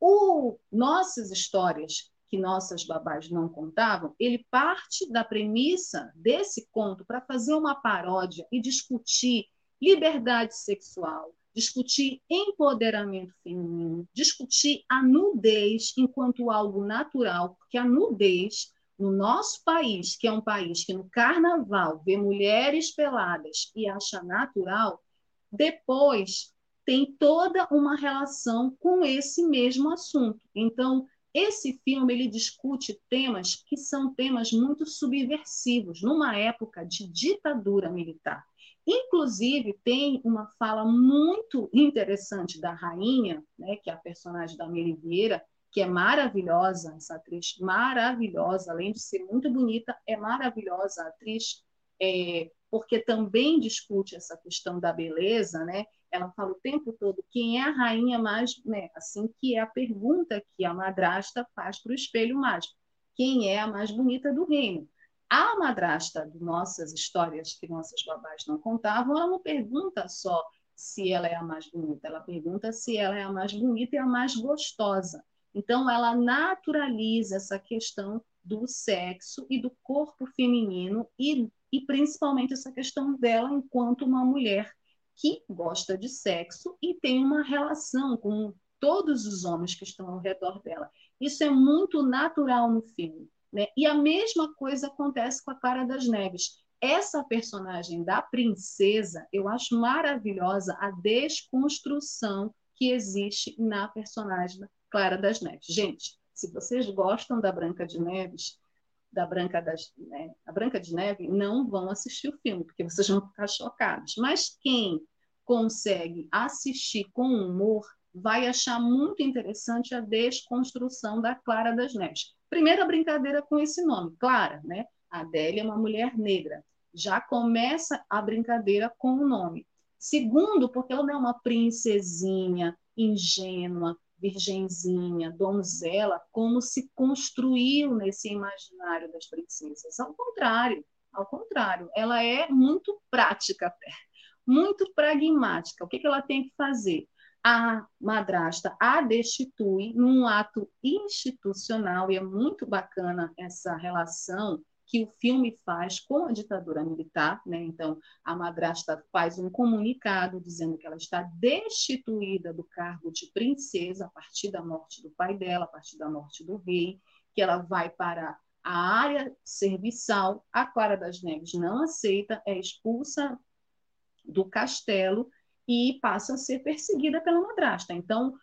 O, nossas histórias que nossas babás não contavam, ele parte da premissa desse conto para fazer uma paródia e discutir liberdade sexual, discutir empoderamento feminino, discutir a nudez enquanto algo natural, porque a nudez no nosso país, que é um país que no carnaval vê mulheres peladas e acha natural, depois tem toda uma relação com esse mesmo assunto. Então, esse filme ele discute temas que são temas muito subversivos numa época de ditadura militar. Inclusive tem uma fala muito interessante da rainha, né, que é a personagem da Mary Vieira, que é maravilhosa, essa atriz maravilhosa, além de ser muito bonita, é maravilhosa a atriz, é, porque também discute essa questão da beleza, né? ela fala o tempo todo quem é a rainha mais, né, assim que é a pergunta que a madrasta faz para o espelho mágico, quem é a mais bonita do reino? A madrasta de nossas histórias que nossas babás não contavam, ela não pergunta só se ela é a mais bonita, ela pergunta se ela é a mais bonita e a mais gostosa. Então ela naturaliza essa questão do sexo e do corpo feminino e, e principalmente essa questão dela enquanto uma mulher que gosta de sexo e tem uma relação com todos os homens que estão ao redor dela. Isso é muito natural no filme. Né? E a mesma coisa acontece com a Clara das Neves. Essa personagem da princesa, eu acho maravilhosa a desconstrução que existe na personagem da Clara das Neves. Gente, se vocês gostam da Branca de Neves, da Branca, das, né, a Branca de Neve, não vão assistir o filme, porque vocês vão ficar chocados. Mas quem consegue assistir com humor vai achar muito interessante a desconstrução da Clara das Neves. Primeira brincadeira com esse nome, Clara, né? Adélia é uma mulher negra. Já começa a brincadeira com o nome. Segundo, porque ela não é uma princesinha ingênua, virgenzinha, donzela, como se construiu nesse imaginário das princesas. Ao contrário, ao contrário, ela é muito prática muito pragmática. O que, que ela tem que fazer? A madrasta a destitui num ato institucional, e é muito bacana essa relação que o filme faz com a ditadura militar, né? Então, a madrasta faz um comunicado dizendo que ela está destituída do cargo de princesa a partir da morte do pai dela, a partir da morte do rei, que ela vai para a área serviçal. A Clara das Neves não aceita, é expulsa do castelo e passa a ser perseguida pela madrasta. Então,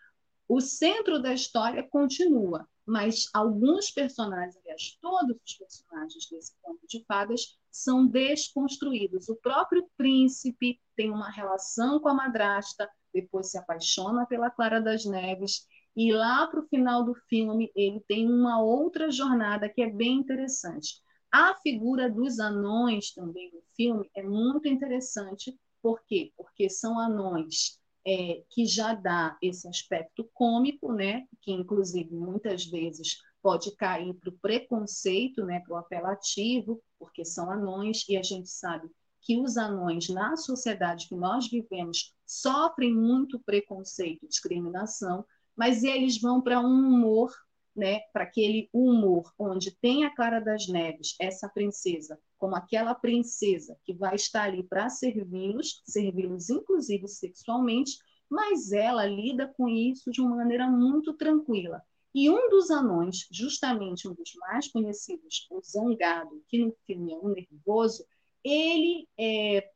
o centro da história continua mas alguns personagens, aliás, todos os personagens desse conto de fadas são desconstruídos. O próprio príncipe tem uma relação com a madrasta, depois se apaixona pela Clara das Neves, e lá para o final do filme ele tem uma outra jornada que é bem interessante. A figura dos anões também no filme é muito interessante. Por quê? Porque são anões é, que já dá esse aspecto cômico, né, que inclusive muitas vezes pode cair para o preconceito, né, para o apelativo, porque são anões, e a gente sabe que os anões na sociedade que nós vivemos sofrem muito preconceito e discriminação, mas eles vão para um humor, né, para aquele humor onde tem a Clara das Neves, essa princesa, como aquela princesa que vai estar ali para servi-los, servi-los inclusive sexualmente, mas ela lida com isso de uma maneira muito tranquila. E um dos anões, justamente um dos mais conhecidos, o Zangado, que no filme é um nervoso, ele é,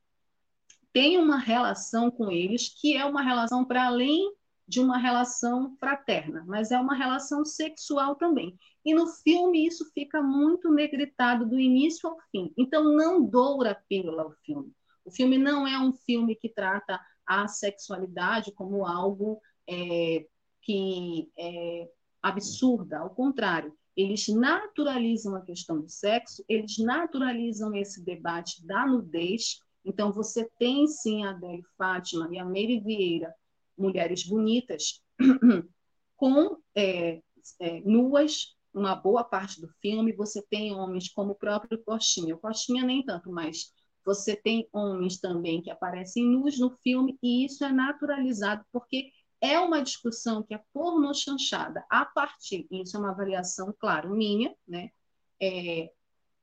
tem uma relação com eles que é uma relação para além de uma relação fraterna, mas é uma relação sexual também. E no filme isso fica muito negritado do início ao fim. Então não doura a pílula o filme. O filme não é um filme que trata a sexualidade como algo é, que é absurda, ao contrário, eles naturalizam a questão do sexo, eles naturalizam esse debate da nudez. Então, você tem sim a Adele Fátima e a Meire Vieira mulheres bonitas com é, é, nuas uma boa parte do filme. Você tem homens como o próprio Coxinha. O Coxinha nem tanto, mas você tem homens também que aparecem nus no filme e isso é naturalizado porque é uma discussão que é porno chanchada a partir, isso é uma avaliação, claro, minha, né? É,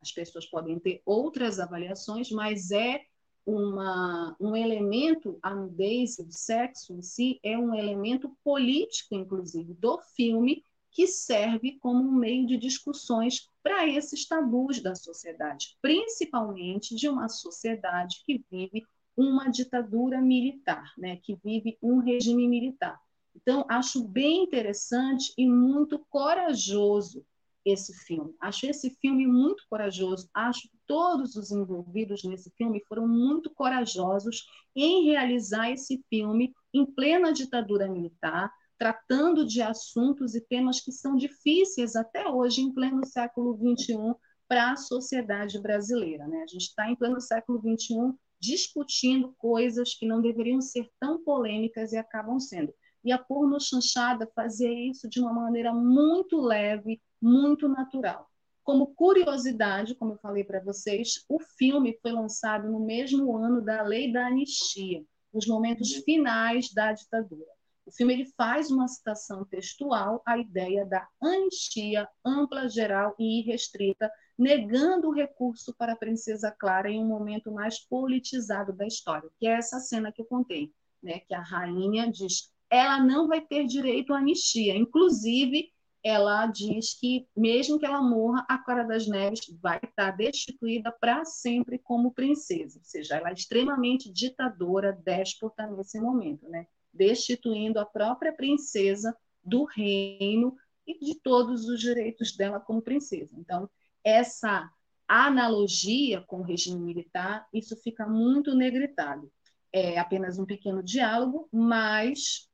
as pessoas podem ter outras avaliações, mas é uma, um elemento, a nudez, o sexo em si, é um elemento político, inclusive, do filme, que serve como um meio de discussões para esses tabus da sociedade, principalmente de uma sociedade que vive uma ditadura militar, né, que vive um regime militar. Então, acho bem interessante e muito corajoso esse filme. Acho esse filme muito corajoso. Acho todos os envolvidos nesse filme foram muito corajosos em realizar esse filme em plena ditadura militar, tratando de assuntos e temas que são difíceis até hoje, em pleno século XXI, para a sociedade brasileira. Né? A gente está em pleno século XXI discutindo coisas que não deveriam ser tão polêmicas e acabam sendo. E a porno chanchada fazia isso de uma maneira muito leve, muito natural. Como curiosidade, como eu falei para vocês, o filme foi lançado no mesmo ano da Lei da Anistia, nos momentos finais da ditadura. O filme ele faz uma citação textual à ideia da anistia ampla, geral e irrestrita, negando o recurso para a princesa Clara em um momento mais politizado da história, que é essa cena que eu contei, né, que a rainha diz, ela não vai ter direito à anistia, inclusive ela diz que mesmo que ela morra, a Clara das Neves vai estar destituída para sempre como princesa, ou seja, ela é extremamente ditadora, déspota nesse momento, né? destituindo a própria princesa do reino e de todos os direitos dela como princesa. Então, essa analogia com o regime militar, isso fica muito negritado. É apenas um pequeno diálogo, mas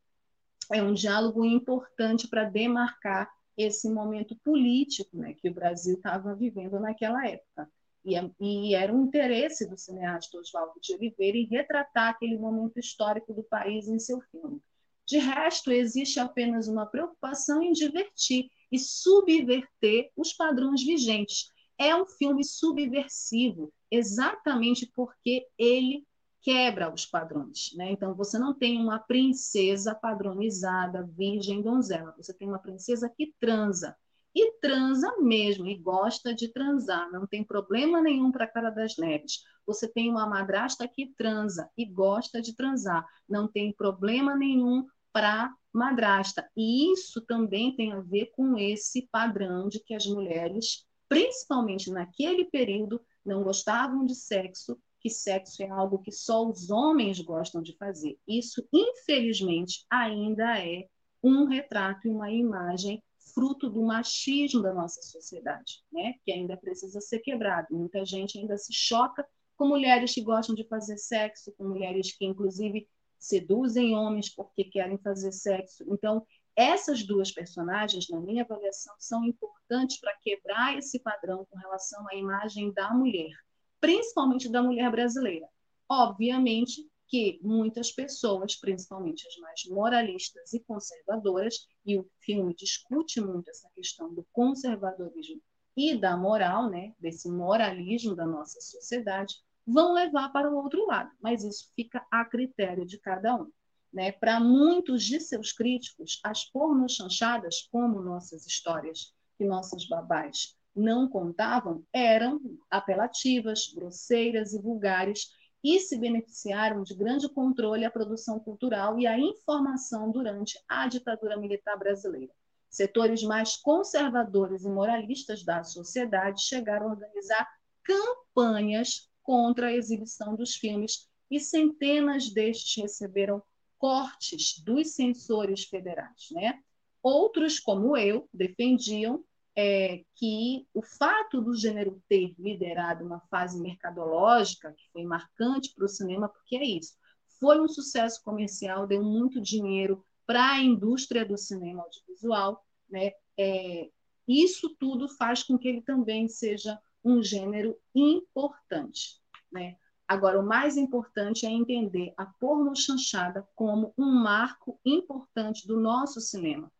é um diálogo importante para demarcar esse momento político né, que o Brasil estava vivendo naquela época. E, é, e, era um interesse do cineasta Oswaldo de Oliveira em retratar aquele momento histórico do país em seu filme. De resto, existe apenas uma preocupação em divertir e subverter os padrões vigentes. É um filme subversivo, exatamente porque ele quebra os padrões. Né? Então, você não tem uma princesa padronizada, virgem, donzela. Você tem uma princesa que transa e transa mesmo, e gosta de transar, não tem problema nenhum para a cara das neves. Você tem uma madrasta que transa e gosta de transar, não tem problema nenhum para madrasta. E isso também tem a ver com esse padrão de que as mulheres, principalmente naquele período, não gostavam de sexo, que sexo é algo que só os homens gostam de fazer. Isso, infelizmente, ainda é um retrato e uma imagem fruto do machismo da nossa sociedade, né? que ainda precisa ser quebrado. Muita gente ainda se choca com mulheres que gostam de fazer sexo, com mulheres que, inclusive, seduzem homens porque querem fazer sexo. Então, essas duas personagens, na minha avaliação, são importantes para quebrar esse padrão com relação à imagem da mulher, principalmente da mulher brasileira. Obviamente, que muitas pessoas, principalmente as mais moralistas e conservadoras, e o filme discute muito essa questão do conservadorismo e da moral, né, desse moralismo da nossa sociedade, vão levar para o outro lado, mas isso fica a critério de cada um. Né? Para muitos de seus críticos, as pornochanchadas, como nossas histórias que nossas babás não contavam, eram apelativas, grosseiras e vulgares, e se beneficiaram de grande controle à produção cultural e à informação durante a ditadura militar brasileira. Setores mais conservadores e moralistas da sociedade chegaram a organizar campanhas contra a exibição dos filmes e centenas destes receberam cortes dos censores federais. Né? Outros, como eu, defendiam é, que o fato do gênero ter liderado uma fase mercadológica, que foi marcante para o cinema, porque é isso, foi um sucesso comercial, deu muito dinheiro para a indústria do cinema audiovisual, né? É, isso tudo faz com que ele também seja um gênero importante, né? Agora, o mais importante é entender a porno chanchada como um marco importante do nosso cinema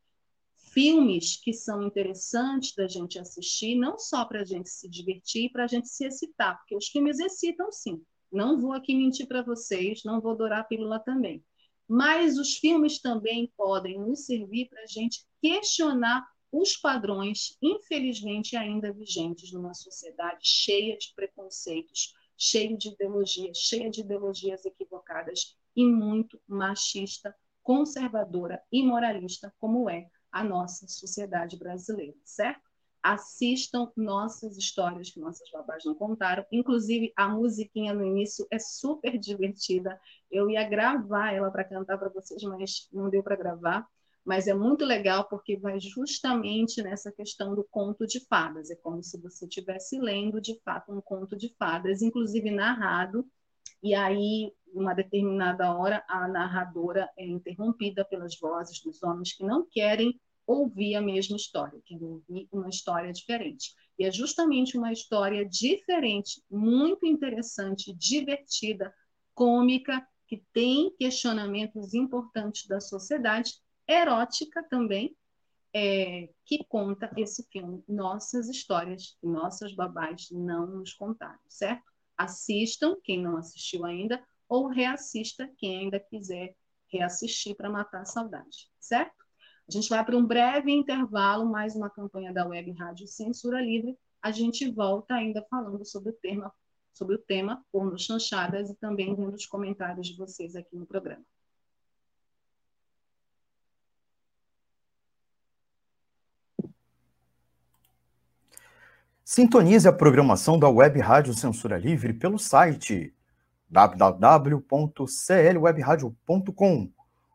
filmes que são interessantes da gente assistir, não só para a gente se divertir, para a gente se excitar, porque os filmes excitam sim. Não vou aqui mentir para vocês, não vou dourar a pílula também. Mas os filmes também podem nos servir para a gente questionar os padrões, infelizmente ainda vigentes numa sociedade cheia de preconceitos, cheia de ideologias, cheia de ideologias equivocadas e muito machista, conservadora e moralista, como é a nossa sociedade brasileira, certo? assistam nossas histórias que nossas babás não contaram. Inclusive, a musiquinha no início é super divertida. Eu ia gravar ela para cantar para vocês, mas não deu para gravar. Mas é muito legal porque vai justamente nessa questão do conto de fadas. É como se você estivesse lendo, de fato, um conto de fadas, inclusive narrado. E aí, uma determinada hora, a narradora é interrompida pelas vozes dos homens que não querem ouvir a mesma história, que ouvir uma história diferente. E é justamente uma história diferente, muito interessante, divertida, cômica, que tem questionamentos importantes da sociedade, erótica também, é, que conta esse filme. Nossas histórias, nossas babás não nos contaram, certo? Assistam, quem não assistiu ainda, ou reassista, quem ainda quiser reassistir para matar a saudade, certo? A gente vai para um breve intervalo, mais uma campanha da Web Rádio Censura Livre. A gente volta ainda falando sobre o tema, sobre o tema porno chanchadas e também vendo os comentários de vocês aqui no programa. Sintonize a programação da Web Rádio Censura Livre pelo site www.clwebradio.com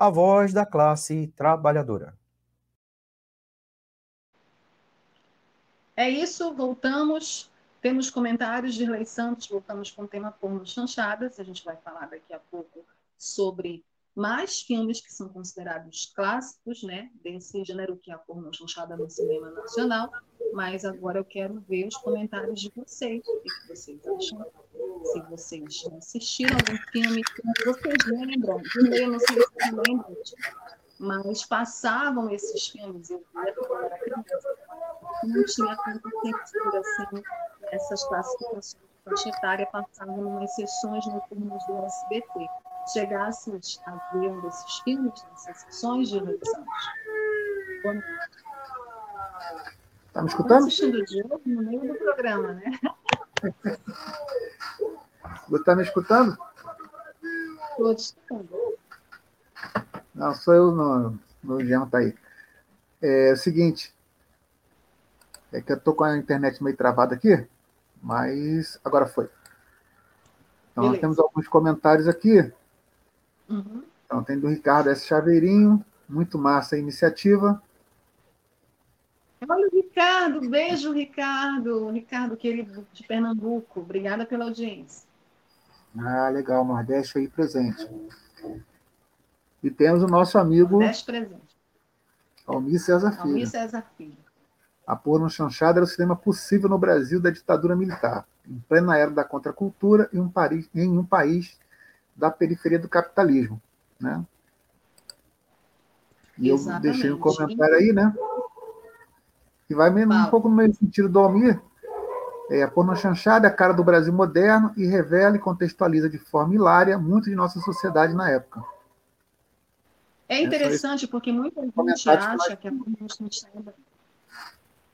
a voz da classe trabalhadora. É isso, voltamos. Temos comentários de Lei Santos, voltamos com o tema porno chanchadas. A gente vai falar daqui a pouco sobre mais filmes que são considerados clássicos, né, desse gênero que é a porno chanchada no cinema nacional. Mas agora eu quero ver os comentários de vocês. O que vocês acham? Se vocês assistiram algum filme, vocês lembram, eu não sei se vocês lembram, mas passavam esses filmes, eu era criança, não tinha tanta censura assim, essas classificações de etária passavam nas sessões noturnas do SBT. Chegasses a ver um desses filmes, nessas sessões de revisão. Está me escutando? assistindo de novo no meio do programa, né? Você está me escutando? Estou escutando. Não, sou eu, no, meu genro está aí. É o seguinte, é que eu estou com a internet meio travada aqui, mas agora foi. Então, Beleza. nós temos alguns comentários aqui. Uhum. Então, tem do Ricardo S. Chaveirinho, muito massa a iniciativa. Olha o Ricardo, beijo, Ricardo. Ricardo, querido de Pernambuco, obrigada pela audiência. Ah, legal, Nordeste aí presente. E temos o nosso amigo. Nordeste presente. Almir César Filho. Almir César Filho. A Porno Chanchada era o cinema possível no Brasil da ditadura militar, em plena era da contracultura e um país, em um país da periferia do capitalismo. Né? E Exatamente. eu deixei um comentário aí, né? Que vai mesmo um pouco no mesmo sentido do Almir, é, a pornochanchada é a cara do Brasil moderno e revela e contextualiza de forma hilária muito de nossa sociedade na época. É interessante porque muita gente acha que a pornochanchada...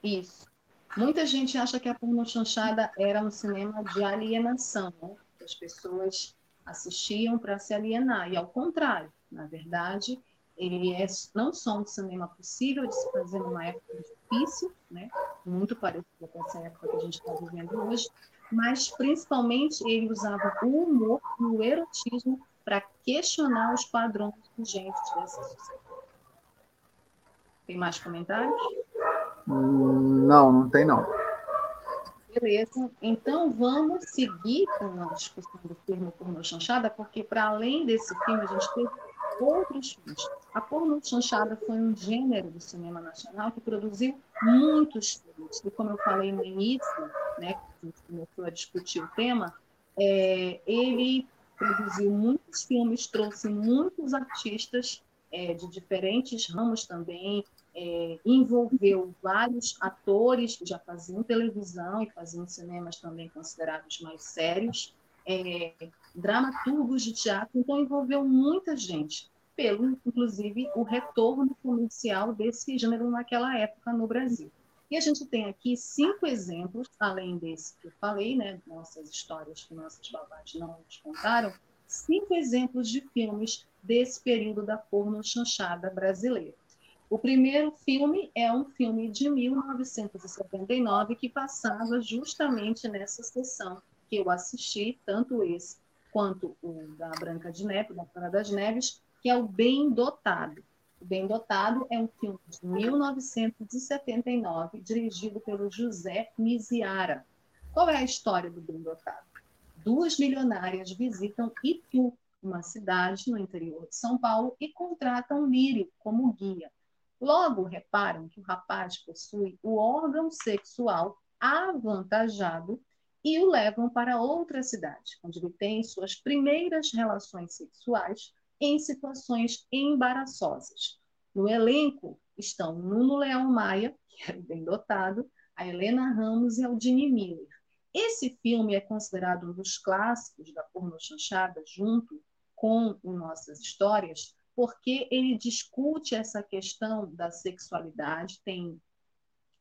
Isso. Muita gente acha que a pornochanchada era um cinema de alienação, né? as pessoas assistiam para se alienar, e ao contrário, na verdade, ele é não só um cinema possível de se fazer numa época difícil, né? muito parecido com essa época que a gente está vivendo hoje, mas principalmente ele usava o humor e o erotismo para questionar os padrões vigentes dessa sociedade. Tem mais comentários? Hum, não, não tem não. Beleza, então vamos seguir com a discussão do filme Pornô Chanchada, porque para além desse filme a gente teve outros filmes. A pornô chanchada foi um gênero do cinema nacional que produziu muitos filmes. E como eu falei no início, né, que começou a discutir o tema, é, ele produziu muitos filmes, trouxe muitos artistas é, de diferentes ramos também, é, envolveu vários atores que já faziam televisão e faziam cinemas também considerados mais sérios, é, dramaturgos de teatro, então envolveu muita gente, pelo, inclusive, o retorno comercial desse gênero naquela época no Brasil. E a gente tem aqui cinco exemplos, além desse que eu falei, né, nossas histórias que nossas babás não nos contaram, cinco exemplos de filmes desse período da porno chanchada brasileira. O primeiro filme é um filme de 1979 que passava justamente nessa sessão que eu assisti, tanto esse quanto o da Branca de Neve, da Fora das Neves, que é o Bem Dotado. O Bem Dotado é um filme de 1979, dirigido pelo José Miziara. Qual é a história do Bem Dotado? Duas milionárias visitam Itu, uma cidade no interior de São Paulo, e contratam Lírio como guia. Logo reparam que o rapaz possui o órgão sexual avantajado e o levam para outra cidade, onde ele tem suas primeiras relações sexuais em situações embaraçosas. No elenco estão Nuno Leão Maia, que é bem dotado, a Helena Ramos e Aldine Miller. Esse filme é considerado um dos clássicos da porno chanchada, junto com Nossas Histórias, porque ele discute essa questão da sexualidade, tem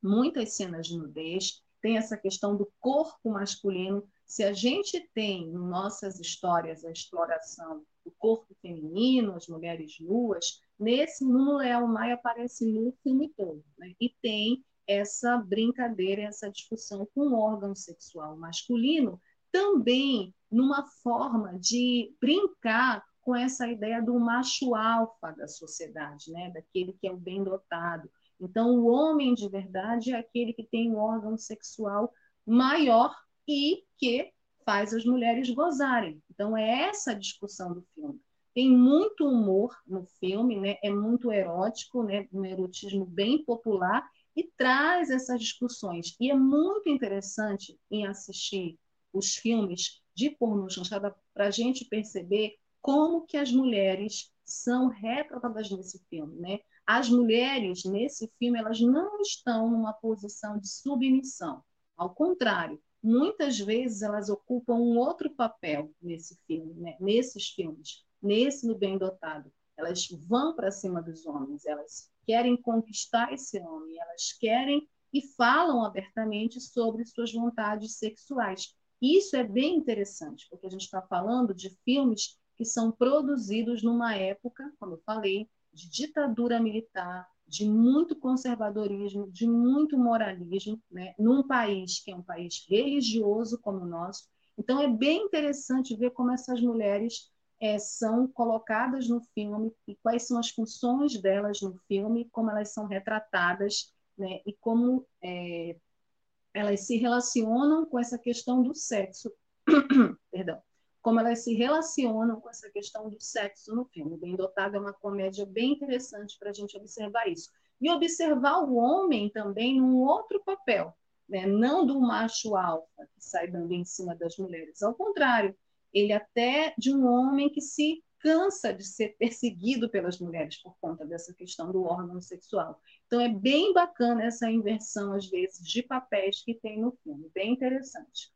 muitas cenas de nudez, tem essa questão do corpo masculino. Se a gente tem em nossas histórias a exploração do corpo feminino, as mulheres nuas, nesse Nuno Leal Maia aparece no filme todo. Né? E tem essa brincadeira, essa discussão com o órgão sexual masculino, também numa forma de brincar com essa ideia do macho alfa da sociedade, né? daquele que é o bem dotado. Então, o homem de verdade é aquele que tem um órgão sexual maior e que faz as mulheres gozarem. Então, é essa a discussão do filme. Tem muito humor no filme, né? é muito erótico, né? um erotismo bem popular, e traz essas discussões. E é muito interessante em assistir os filmes de pornô chanchada para a gente perceber como que as mulheres são retratadas nesse filme, né? As mulheres nesse filme elas não estão numa posição de submissão, ao contrário, muitas vezes elas ocupam um outro papel nesse filme, né? Nesses filmes, nesse no bem dotado, elas vão para cima dos homens, elas querem conquistar esse homem, elas querem e falam abertamente sobre suas vontades sexuais. Isso é bem interessante, porque a gente está falando de filmes que são produzidos numa época, como eu falei, de ditadura militar, de muito conservadorismo, de muito moralismo, né? num país que é um país religioso como o nosso. Então, é bem interessante ver como essas mulheres é, são colocadas no filme e quais são as funções delas no filme, como elas são retratadas né? e como é, elas se relacionam com essa questão do sexo. Perdão como elas se relacionam com essa questão do sexo no filme. Bem Dotado é uma comédia bem interessante para a gente observar isso. E observar o homem também num outro papel, né? não do macho alfa que sai dando em cima das mulheres. Ao contrário, ele até de um homem que se cansa de ser perseguido pelas mulheres por conta dessa questão do órgão sexual. Então é bem bacana essa inversão, às vezes, de papéis que tem no filme, bem interessante.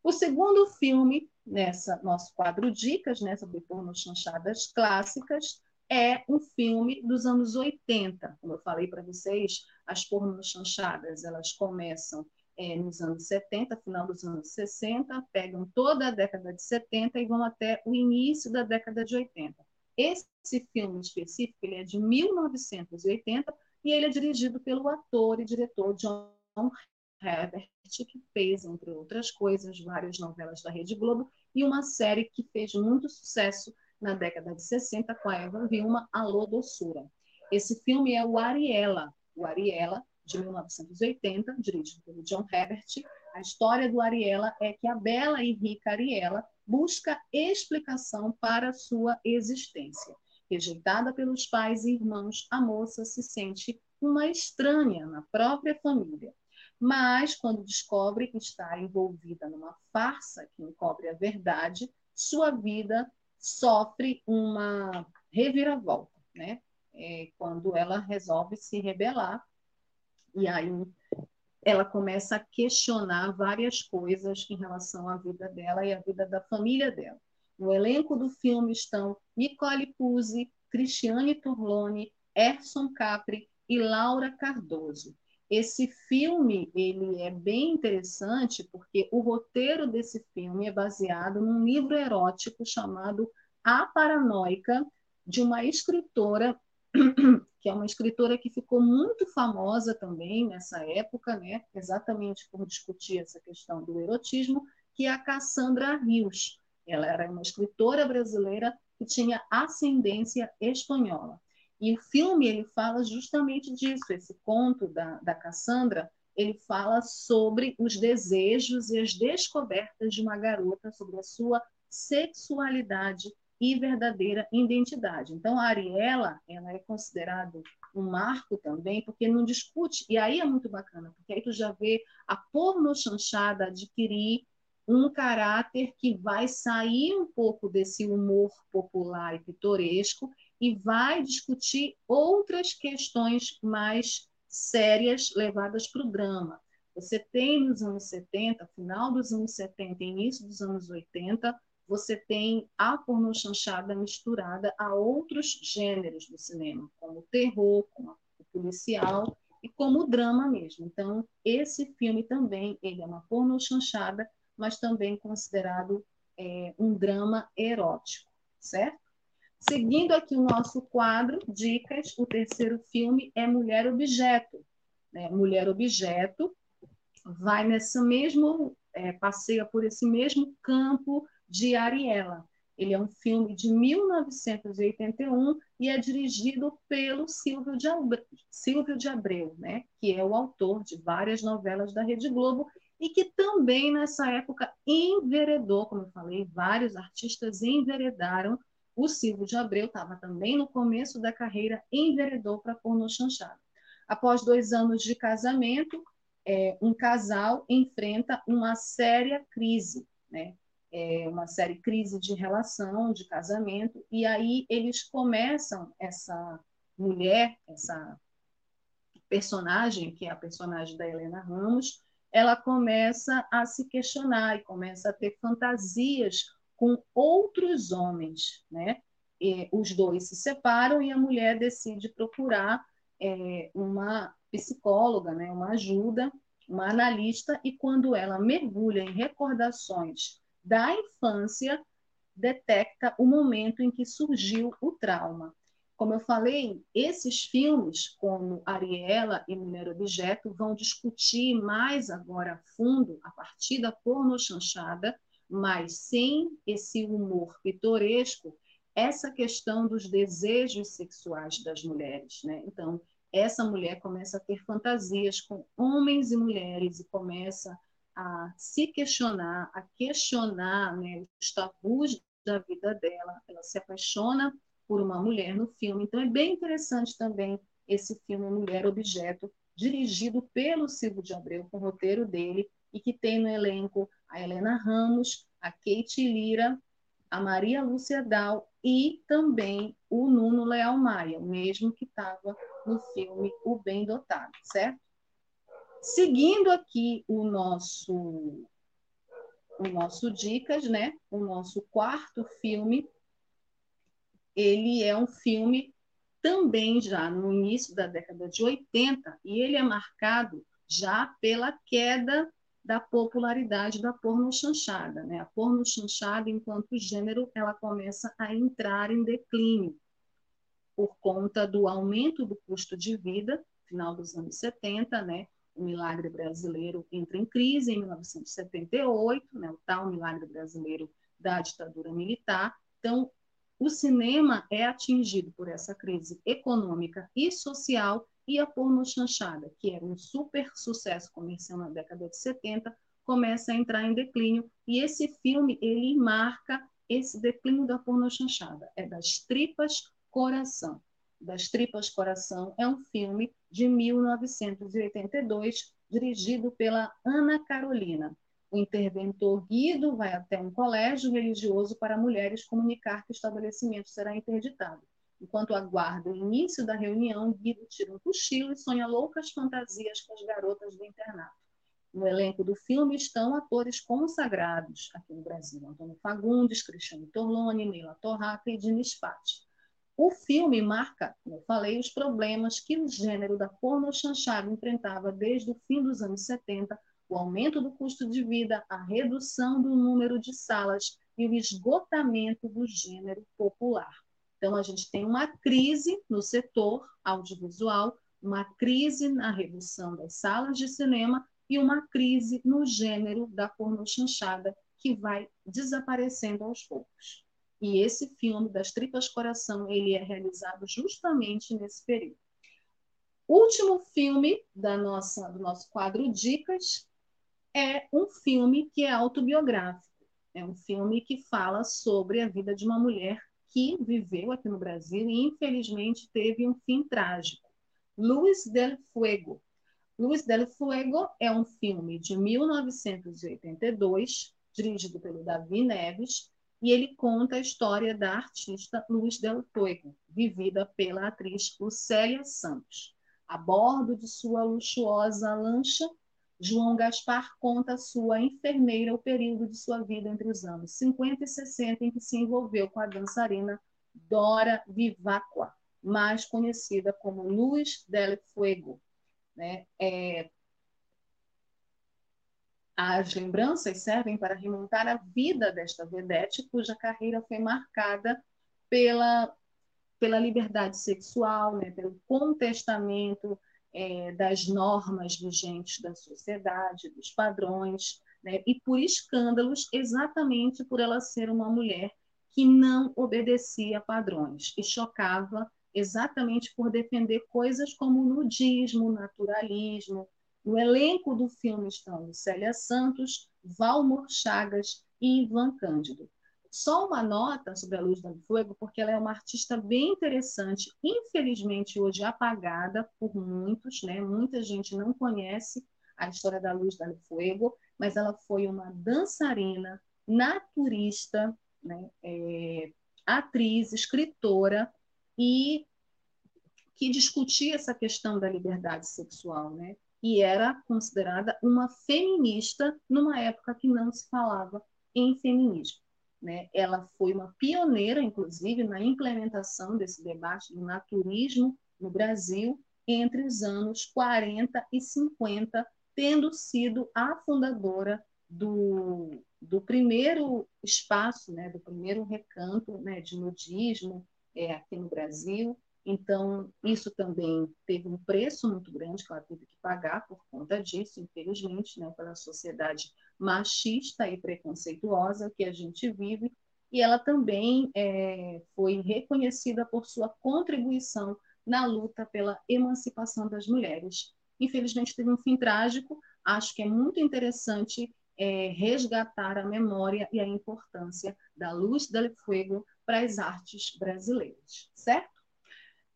O segundo filme nessa nosso quadro Dicas, né, sobre porno chanchadas clássicas, é um filme dos anos 80. Como eu falei para vocês, as porno chanchadas, elas começam é, nos anos 70, final dos anos 60, pegam toda a década de 70 e vão até o início da década de 80. Esse filme específico ele é de 1980 e ele é dirigido pelo ator e diretor John Herbert, que fez, entre outras coisas, várias novelas da Rede Globo e uma série que fez muito sucesso na década de 60 com a Eva Vilma, Alô Doçura. Esse filme é o Ariela, o Ariela, de 1980, dirigido pelo John Herbert, A história do Ariela é que a bela e rica Ariela busca explicação para sua existência. Rejeitada pelos pais e irmãos, a moça se sente uma estranha na própria família. Mas, quando descobre que está envolvida numa farsa que encobre a verdade, sua vida sofre uma reviravolta, né? É quando ela resolve se rebelar e aí ela começa a questionar várias coisas em relação à vida dela e à vida da família dela. No elenco do filme estão Nicole Puzzi, Cristiane Torlone, Erson Capri e Laura Cardoso. Esse filme ele é bem interessante porque o roteiro desse filme é baseado num livro erótico chamado A Paranoica, de uma escritora que é uma escritora que ficou muito famosa também nessa época, né? exatamente por discutir essa questão do erotismo, que é a Cassandra Rios. Ela era uma escritora brasileira que tinha ascendência espanhola. E o filme ele fala justamente disso, esse conto da, da Cassandra, ele fala sobre os desejos e as descobertas de uma garota sobre a sua sexualidade e verdadeira identidade. Então, a Ariela ela é considerada um marco também, porque não discute, e aí é muito bacana, porque aí tu já vê a pornochanchada adquirir um caráter que vai sair um pouco desse humor popular e pitoresco e vai discutir outras questões mais sérias levadas para o drama. Você tem nos anos 70, final dos anos 70 início dos anos 80, você tem a pornochanchada misturada a outros gêneros do cinema, como o terror, como o policial e como o drama mesmo. Então, esse filme também ele é uma pornochanchada, mas também considerado é, um drama erótico, certo? Seguindo aqui o nosso quadro, dicas, o terceiro filme é Mulher Objeto. Né? Mulher Objeto vai nesse mesmo, é, passeia por esse mesmo campo de Ariela. Ele é um filme de 1981 e é dirigido pelo Silvio de Abreu, Silvio de Abreu né? que é o autor de várias novelas da Rede Globo e que também nessa época enveredou, como eu falei, vários artistas enveredaram. O Silvio de Abreu estava também no começo da carreira, enveredou para porno chanchado. Após dois anos de casamento, é, um casal enfrenta uma séria crise, né? é, uma série crise de relação, de casamento, e aí eles começam essa mulher, essa personagem, que é a personagem da Helena Ramos, ela começa a se questionar e começa a ter fantasias com outros homens, né? E os dois se separam e a mulher decide procurar é, uma psicóloga, né? Uma ajuda, uma analista e quando ela mergulha em recordações da infância detecta o momento em que surgiu o trauma. Como eu falei, esses filmes, como Ariela e Mulher Objeto, vão discutir mais agora a fundo, a partir da pornochanchada, mas sem esse humor pitoresco, essa questão dos desejos sexuais das mulheres. Né? Então, essa mulher começa a ter fantasias com homens e mulheres e começa a se questionar, a questionar né, os tabus da vida dela. Ela se apaixona por uma mulher no filme. Então é bem interessante também esse filme Mulher Objeto, dirigido pelo Silvio de Abreu, com o roteiro dele, e que tem no elenco a Helena Ramos, a Kate Lira, a Maria Lúcia Dal e também o Nuno Leal Maia, o mesmo que estava no filme O Bem Dotado, certo? Seguindo aqui o nosso o nosso dicas, né? O nosso quarto filme, ele é um filme também já no início da década de 80 e ele é marcado já pela queda da popularidade da porno chanchada, né? A porno chanchada, enquanto gênero, ela começa a entrar em declínio por conta do aumento do custo de vida, final dos anos 70, né? o milagre brasileiro entra em crise em 1978, né, o tal milagre brasileiro da ditadura militar. Então, o cinema é atingido por essa crise econômica e social e a porno chanchada, que era um super sucesso comercial na década de 70, começa a entrar em declínio. E esse filme, ele marca esse declínio da pornochanchada. É das tripas coração. Das tripas coração é um filme de 1982, dirigido pela Ana Carolina. O interventor Guido vai até um colégio religioso para mulheres comunicar que o estabelecimento será interditado. Enquanto aguarda o início da reunião, Guido tira um cochilo e sonha loucas fantasias com as garotas do internato. No elenco do filme estão atores consagrados aqui no Brasil: Antônio Fagundes, Cristiano Torlone, Neila Torraca e Dini Spati. O filme marca, como eu falei, os problemas que o gênero da pornochanchada enfrentava desde o fim dos anos 70, o aumento do custo de vida, a redução do número de salas e o esgotamento do gênero popular. Então, a gente tem uma crise no setor audiovisual, uma crise na redução das salas de cinema e uma crise no gênero da pornochanchada que vai desaparecendo aos poucos. E esse filme das Tripas Coração, ele é realizado justamente nesse período. Último filme da nossa do nosso quadro Dicas é um filme que é autobiográfico. É um filme que fala sobre a vida de uma mulher que viveu aqui no Brasil e infelizmente teve um fim trágico. Luz del Fuego, Luz del Fuego é um filme de 1982, dirigido pelo Davi Neves, e ele conta a história da artista Luz del Fuego, vivida pela atriz Lucélia Santos. A bordo de sua luxuosa lancha, João Gaspar conta a sua enfermeira o período de sua vida entre os anos 50 e 60 em que se envolveu com a dançarina Dora Vivacqua, mais conhecida como Luz del Fuego, né? É, as lembranças servem para remontar a vida desta vedete, cuja carreira foi marcada pela, pela liberdade sexual, né? pelo contestamento é, das normas vigentes da sociedade, dos padrões, né? e por escândalos, exatamente por ela ser uma mulher que não obedecia a padrões e chocava exatamente por defender coisas como nudismo, naturalismo. No elenco do filme estão Célia Santos, Valmor Chagas e Ivan Cândido. Só uma nota sobre a Luz do Fogo, porque ela é uma artista bem interessante, infelizmente hoje apagada por muitos, né? Muita gente não conhece a história da Luz do Fogo, mas ela foi uma dançarina, naturista, né? É, atriz, escritora, e que discutia essa questão da liberdade sexual, né? E era considerada uma feminista numa época que não se falava em feminismo. Né? Ela foi uma pioneira, inclusive, na implementação desse debate do naturismo no Brasil entre os anos 40 e 50, tendo sido a fundadora do, do primeiro espaço, né, do primeiro recanto né, de nudismo é, aqui no Brasil. Então, isso também teve um preço muito grande que ela teve que pagar por conta disso, infelizmente, né, pela sociedade machista e preconceituosa que a gente vive. E ela também é, foi reconhecida por sua contribuição na luta pela emancipação das mulheres. Infelizmente, teve um fim trágico. Acho que é muito interessante é, resgatar a memória e a importância da Luz del Fuego para as artes brasileiras, certo?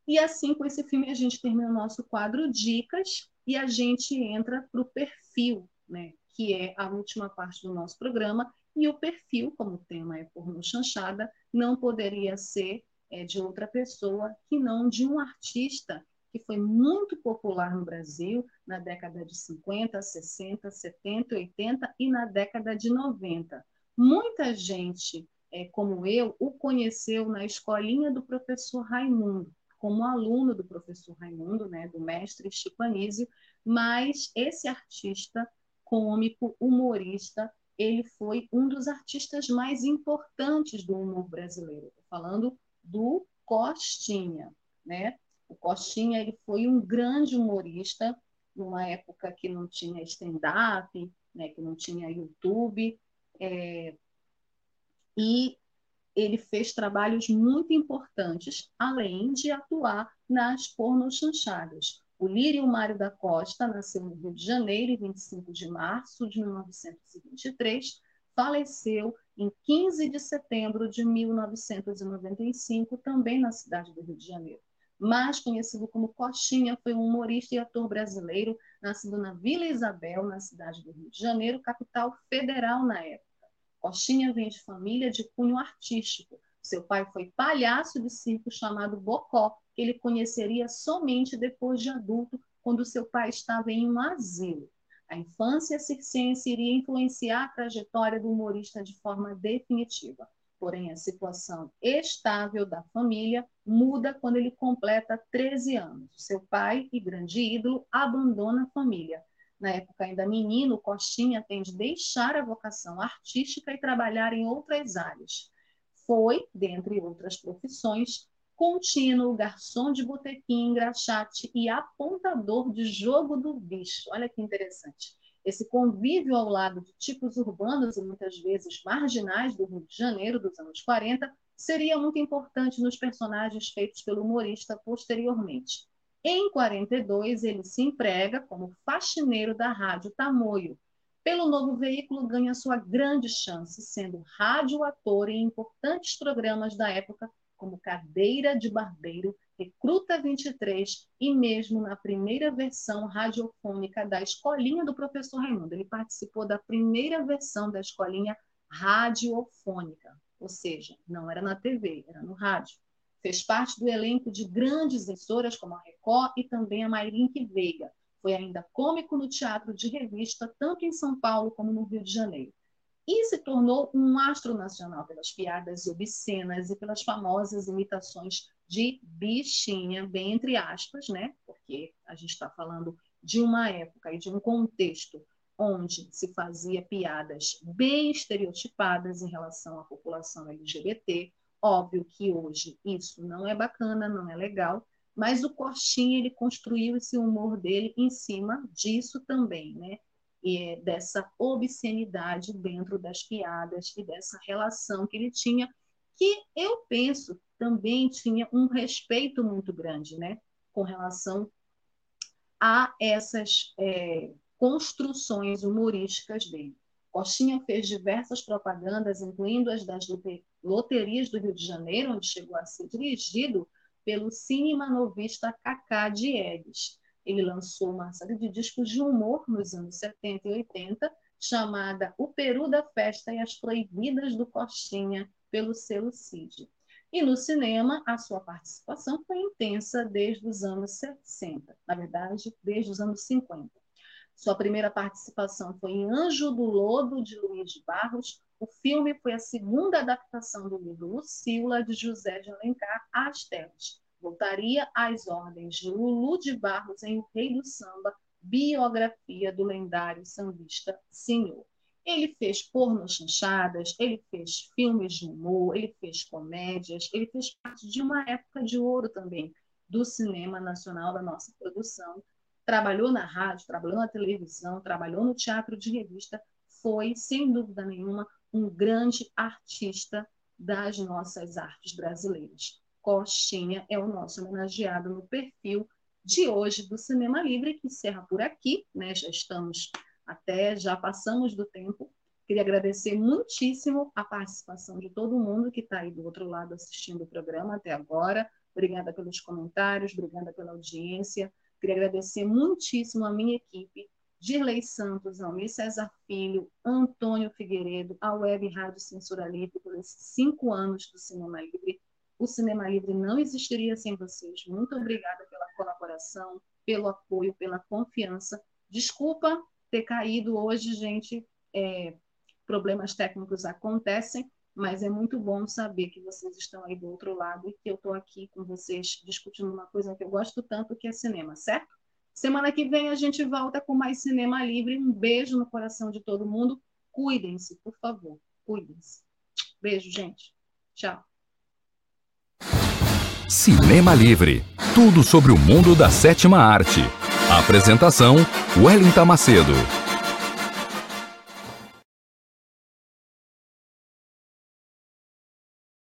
E assim, com esse filme, a gente termina o nosso quadro Dicas e a gente entra para o perfil, né? Que é a última parte do nosso programa. E o perfil, como o tema é porno chanchada, não poderia ser é, de outra pessoa que não de um artista que foi muito popular no Brasil na década de 50, 60, 70, 80 e na década de 90. Muita gente é, como eu, o conheceu na escolinha do professor Raimundo, como aluno do professor Raimundo, né, do mestre Chico Anísio, mas esse artista cômico, humorista, ele foi um dos artistas mais importantes do humor brasileiro. Estou falando do Costinha, né? O Costinha ele foi um grande humorista numa época que não tinha stand-up, né? Que não tinha YouTube. É, e ele fez trabalhos muito importantes, além de atuar nas pornochanchadas. O Lírio Mário da Costa nasceu no Rio de Janeiro em 25 de março de 1923, faleceu em 15 de setembro de 1995, também na cidade do Rio de Janeiro. Mais conhecido como Coxinha, foi um humorista e ator brasileiro, nascido na Vila Isabel, na cidade do Rio de Janeiro, capital federal na época. Coxinha vem de família de cunho artístico. Seu pai foi palhaço de circo chamado Bocó, que ele conheceria somente depois de adulto, quando seu pai estava em um asilo. A infância circense iria influenciar a trajetória do humorista de forma definitiva. Porém, a situação estável da família muda quando ele completa 13 anos. Seu pai e grande ídolo abandona a família. Na época ainda menino, Coxinha tem de deixar a vocação artística e trabalhar em outras áreas. Foi, dentre outras profissões, contínuo, garçom de botequim, engraxate e apontador de jogo do bicho. Olha que interessante. Esse convívio ao lado de tipos urbanos e muitas vezes marginais do Rio de Janeiro dos anos 40 seria muito importante nos personagens feitos pelo humorista posteriormente. Em 42, ele se emprega como faxineiro da Rádio Tamoio. Pelo novo veículo, ganha sua grande chance, sendo rádio-ator em importantes programas da época, como Cadeira de Barbeiro, Recruta 23 e mesmo na primeira versão radiofônica da Escolinha do Professor Raimundo. Ele participou da primeira versão da Escolinha radiofônica, ou seja, não era na TV, era no rádio. Fez parte do elenco de grandes emissoras como a Record e também a Mairink Veiga. Foi ainda cômico no teatro de revista, tanto em São Paulo como no Rio de Janeiro e se tornou um astro nacional pelas piadas obscenas e pelas famosas imitações de bichinha, bem entre aspas, né? Porque a gente está falando de uma época e de um contexto onde se fazia piadas bem estereotipadas em relação à população LGBT. Óbvio que hoje isso não é bacana, não é legal, mas o Coxinha ele construiu esse humor dele em cima disso também, né? e dessa obscenidade dentro das piadas e dessa relação que ele tinha, que eu penso também tinha um respeito muito grande, né, com relação a essas é, construções humorísticas dele. Coxinha fez diversas propagandas, incluindo as das loterias do Rio de Janeiro, onde chegou a ser dirigido pelo cinemanovista Cacá Diegues. Ele lançou uma série de discos de humor nos anos 70 e 80, chamada O Peru da Festa e as Proibidas do Coxinha, pelo selo CID. E no cinema, a sua participação foi intensa desde os anos 60, na verdade, desde os anos 50. Sua primeira participação foi em Anjo do Lodo, de Luiz Barros. O filme foi a segunda adaptação do livro Lucila, de José de Alencar, às telas voltaria às ordens de Lulu de Barros em O Rei do Samba, biografia do lendário sambista Senhor. Ele fez porno chanchadas, ele fez filmes de humor, ele fez comédias, ele fez parte de uma época de ouro também do cinema nacional da nossa produção. Trabalhou na rádio, trabalhou na televisão, trabalhou no teatro de revista, foi, sem dúvida nenhuma, um grande artista das nossas artes brasileiras. Coxinha é o nosso homenageado no perfil de hoje do Cinema Livre, que encerra por aqui, né? Já estamos até, já passamos do tempo. Queria agradecer muitíssimo a participação de todo mundo que está aí do outro lado assistindo o programa até agora. Obrigada pelos comentários, obrigada pela audiência. Queria agradecer muitíssimo a minha equipe, Dirley Santos, Almir César Filho, Antônio Figueiredo, a Web Rádio Censura Livre, por esses cinco anos do Cinema Livre o Cinema Livre não existiria sem vocês. Muito obrigada pela colaboração, pelo apoio, pela confiança. Desculpa ter caído hoje, gente. É, problemas técnicos acontecem, mas é muito bom saber que vocês estão aí do outro lado e que eu estou aqui com vocês discutindo uma coisa que eu gosto tanto, que é cinema, certo? Semana que vem a gente volta com mais Cinema Livre. Um beijo no coração de todo mundo. Cuidem-se, por favor. Cuidem-se. Beijo, gente. Tchau. Cinema Livre. Tudo sobre o mundo da sétima arte. Apresentação: Wellington Macedo.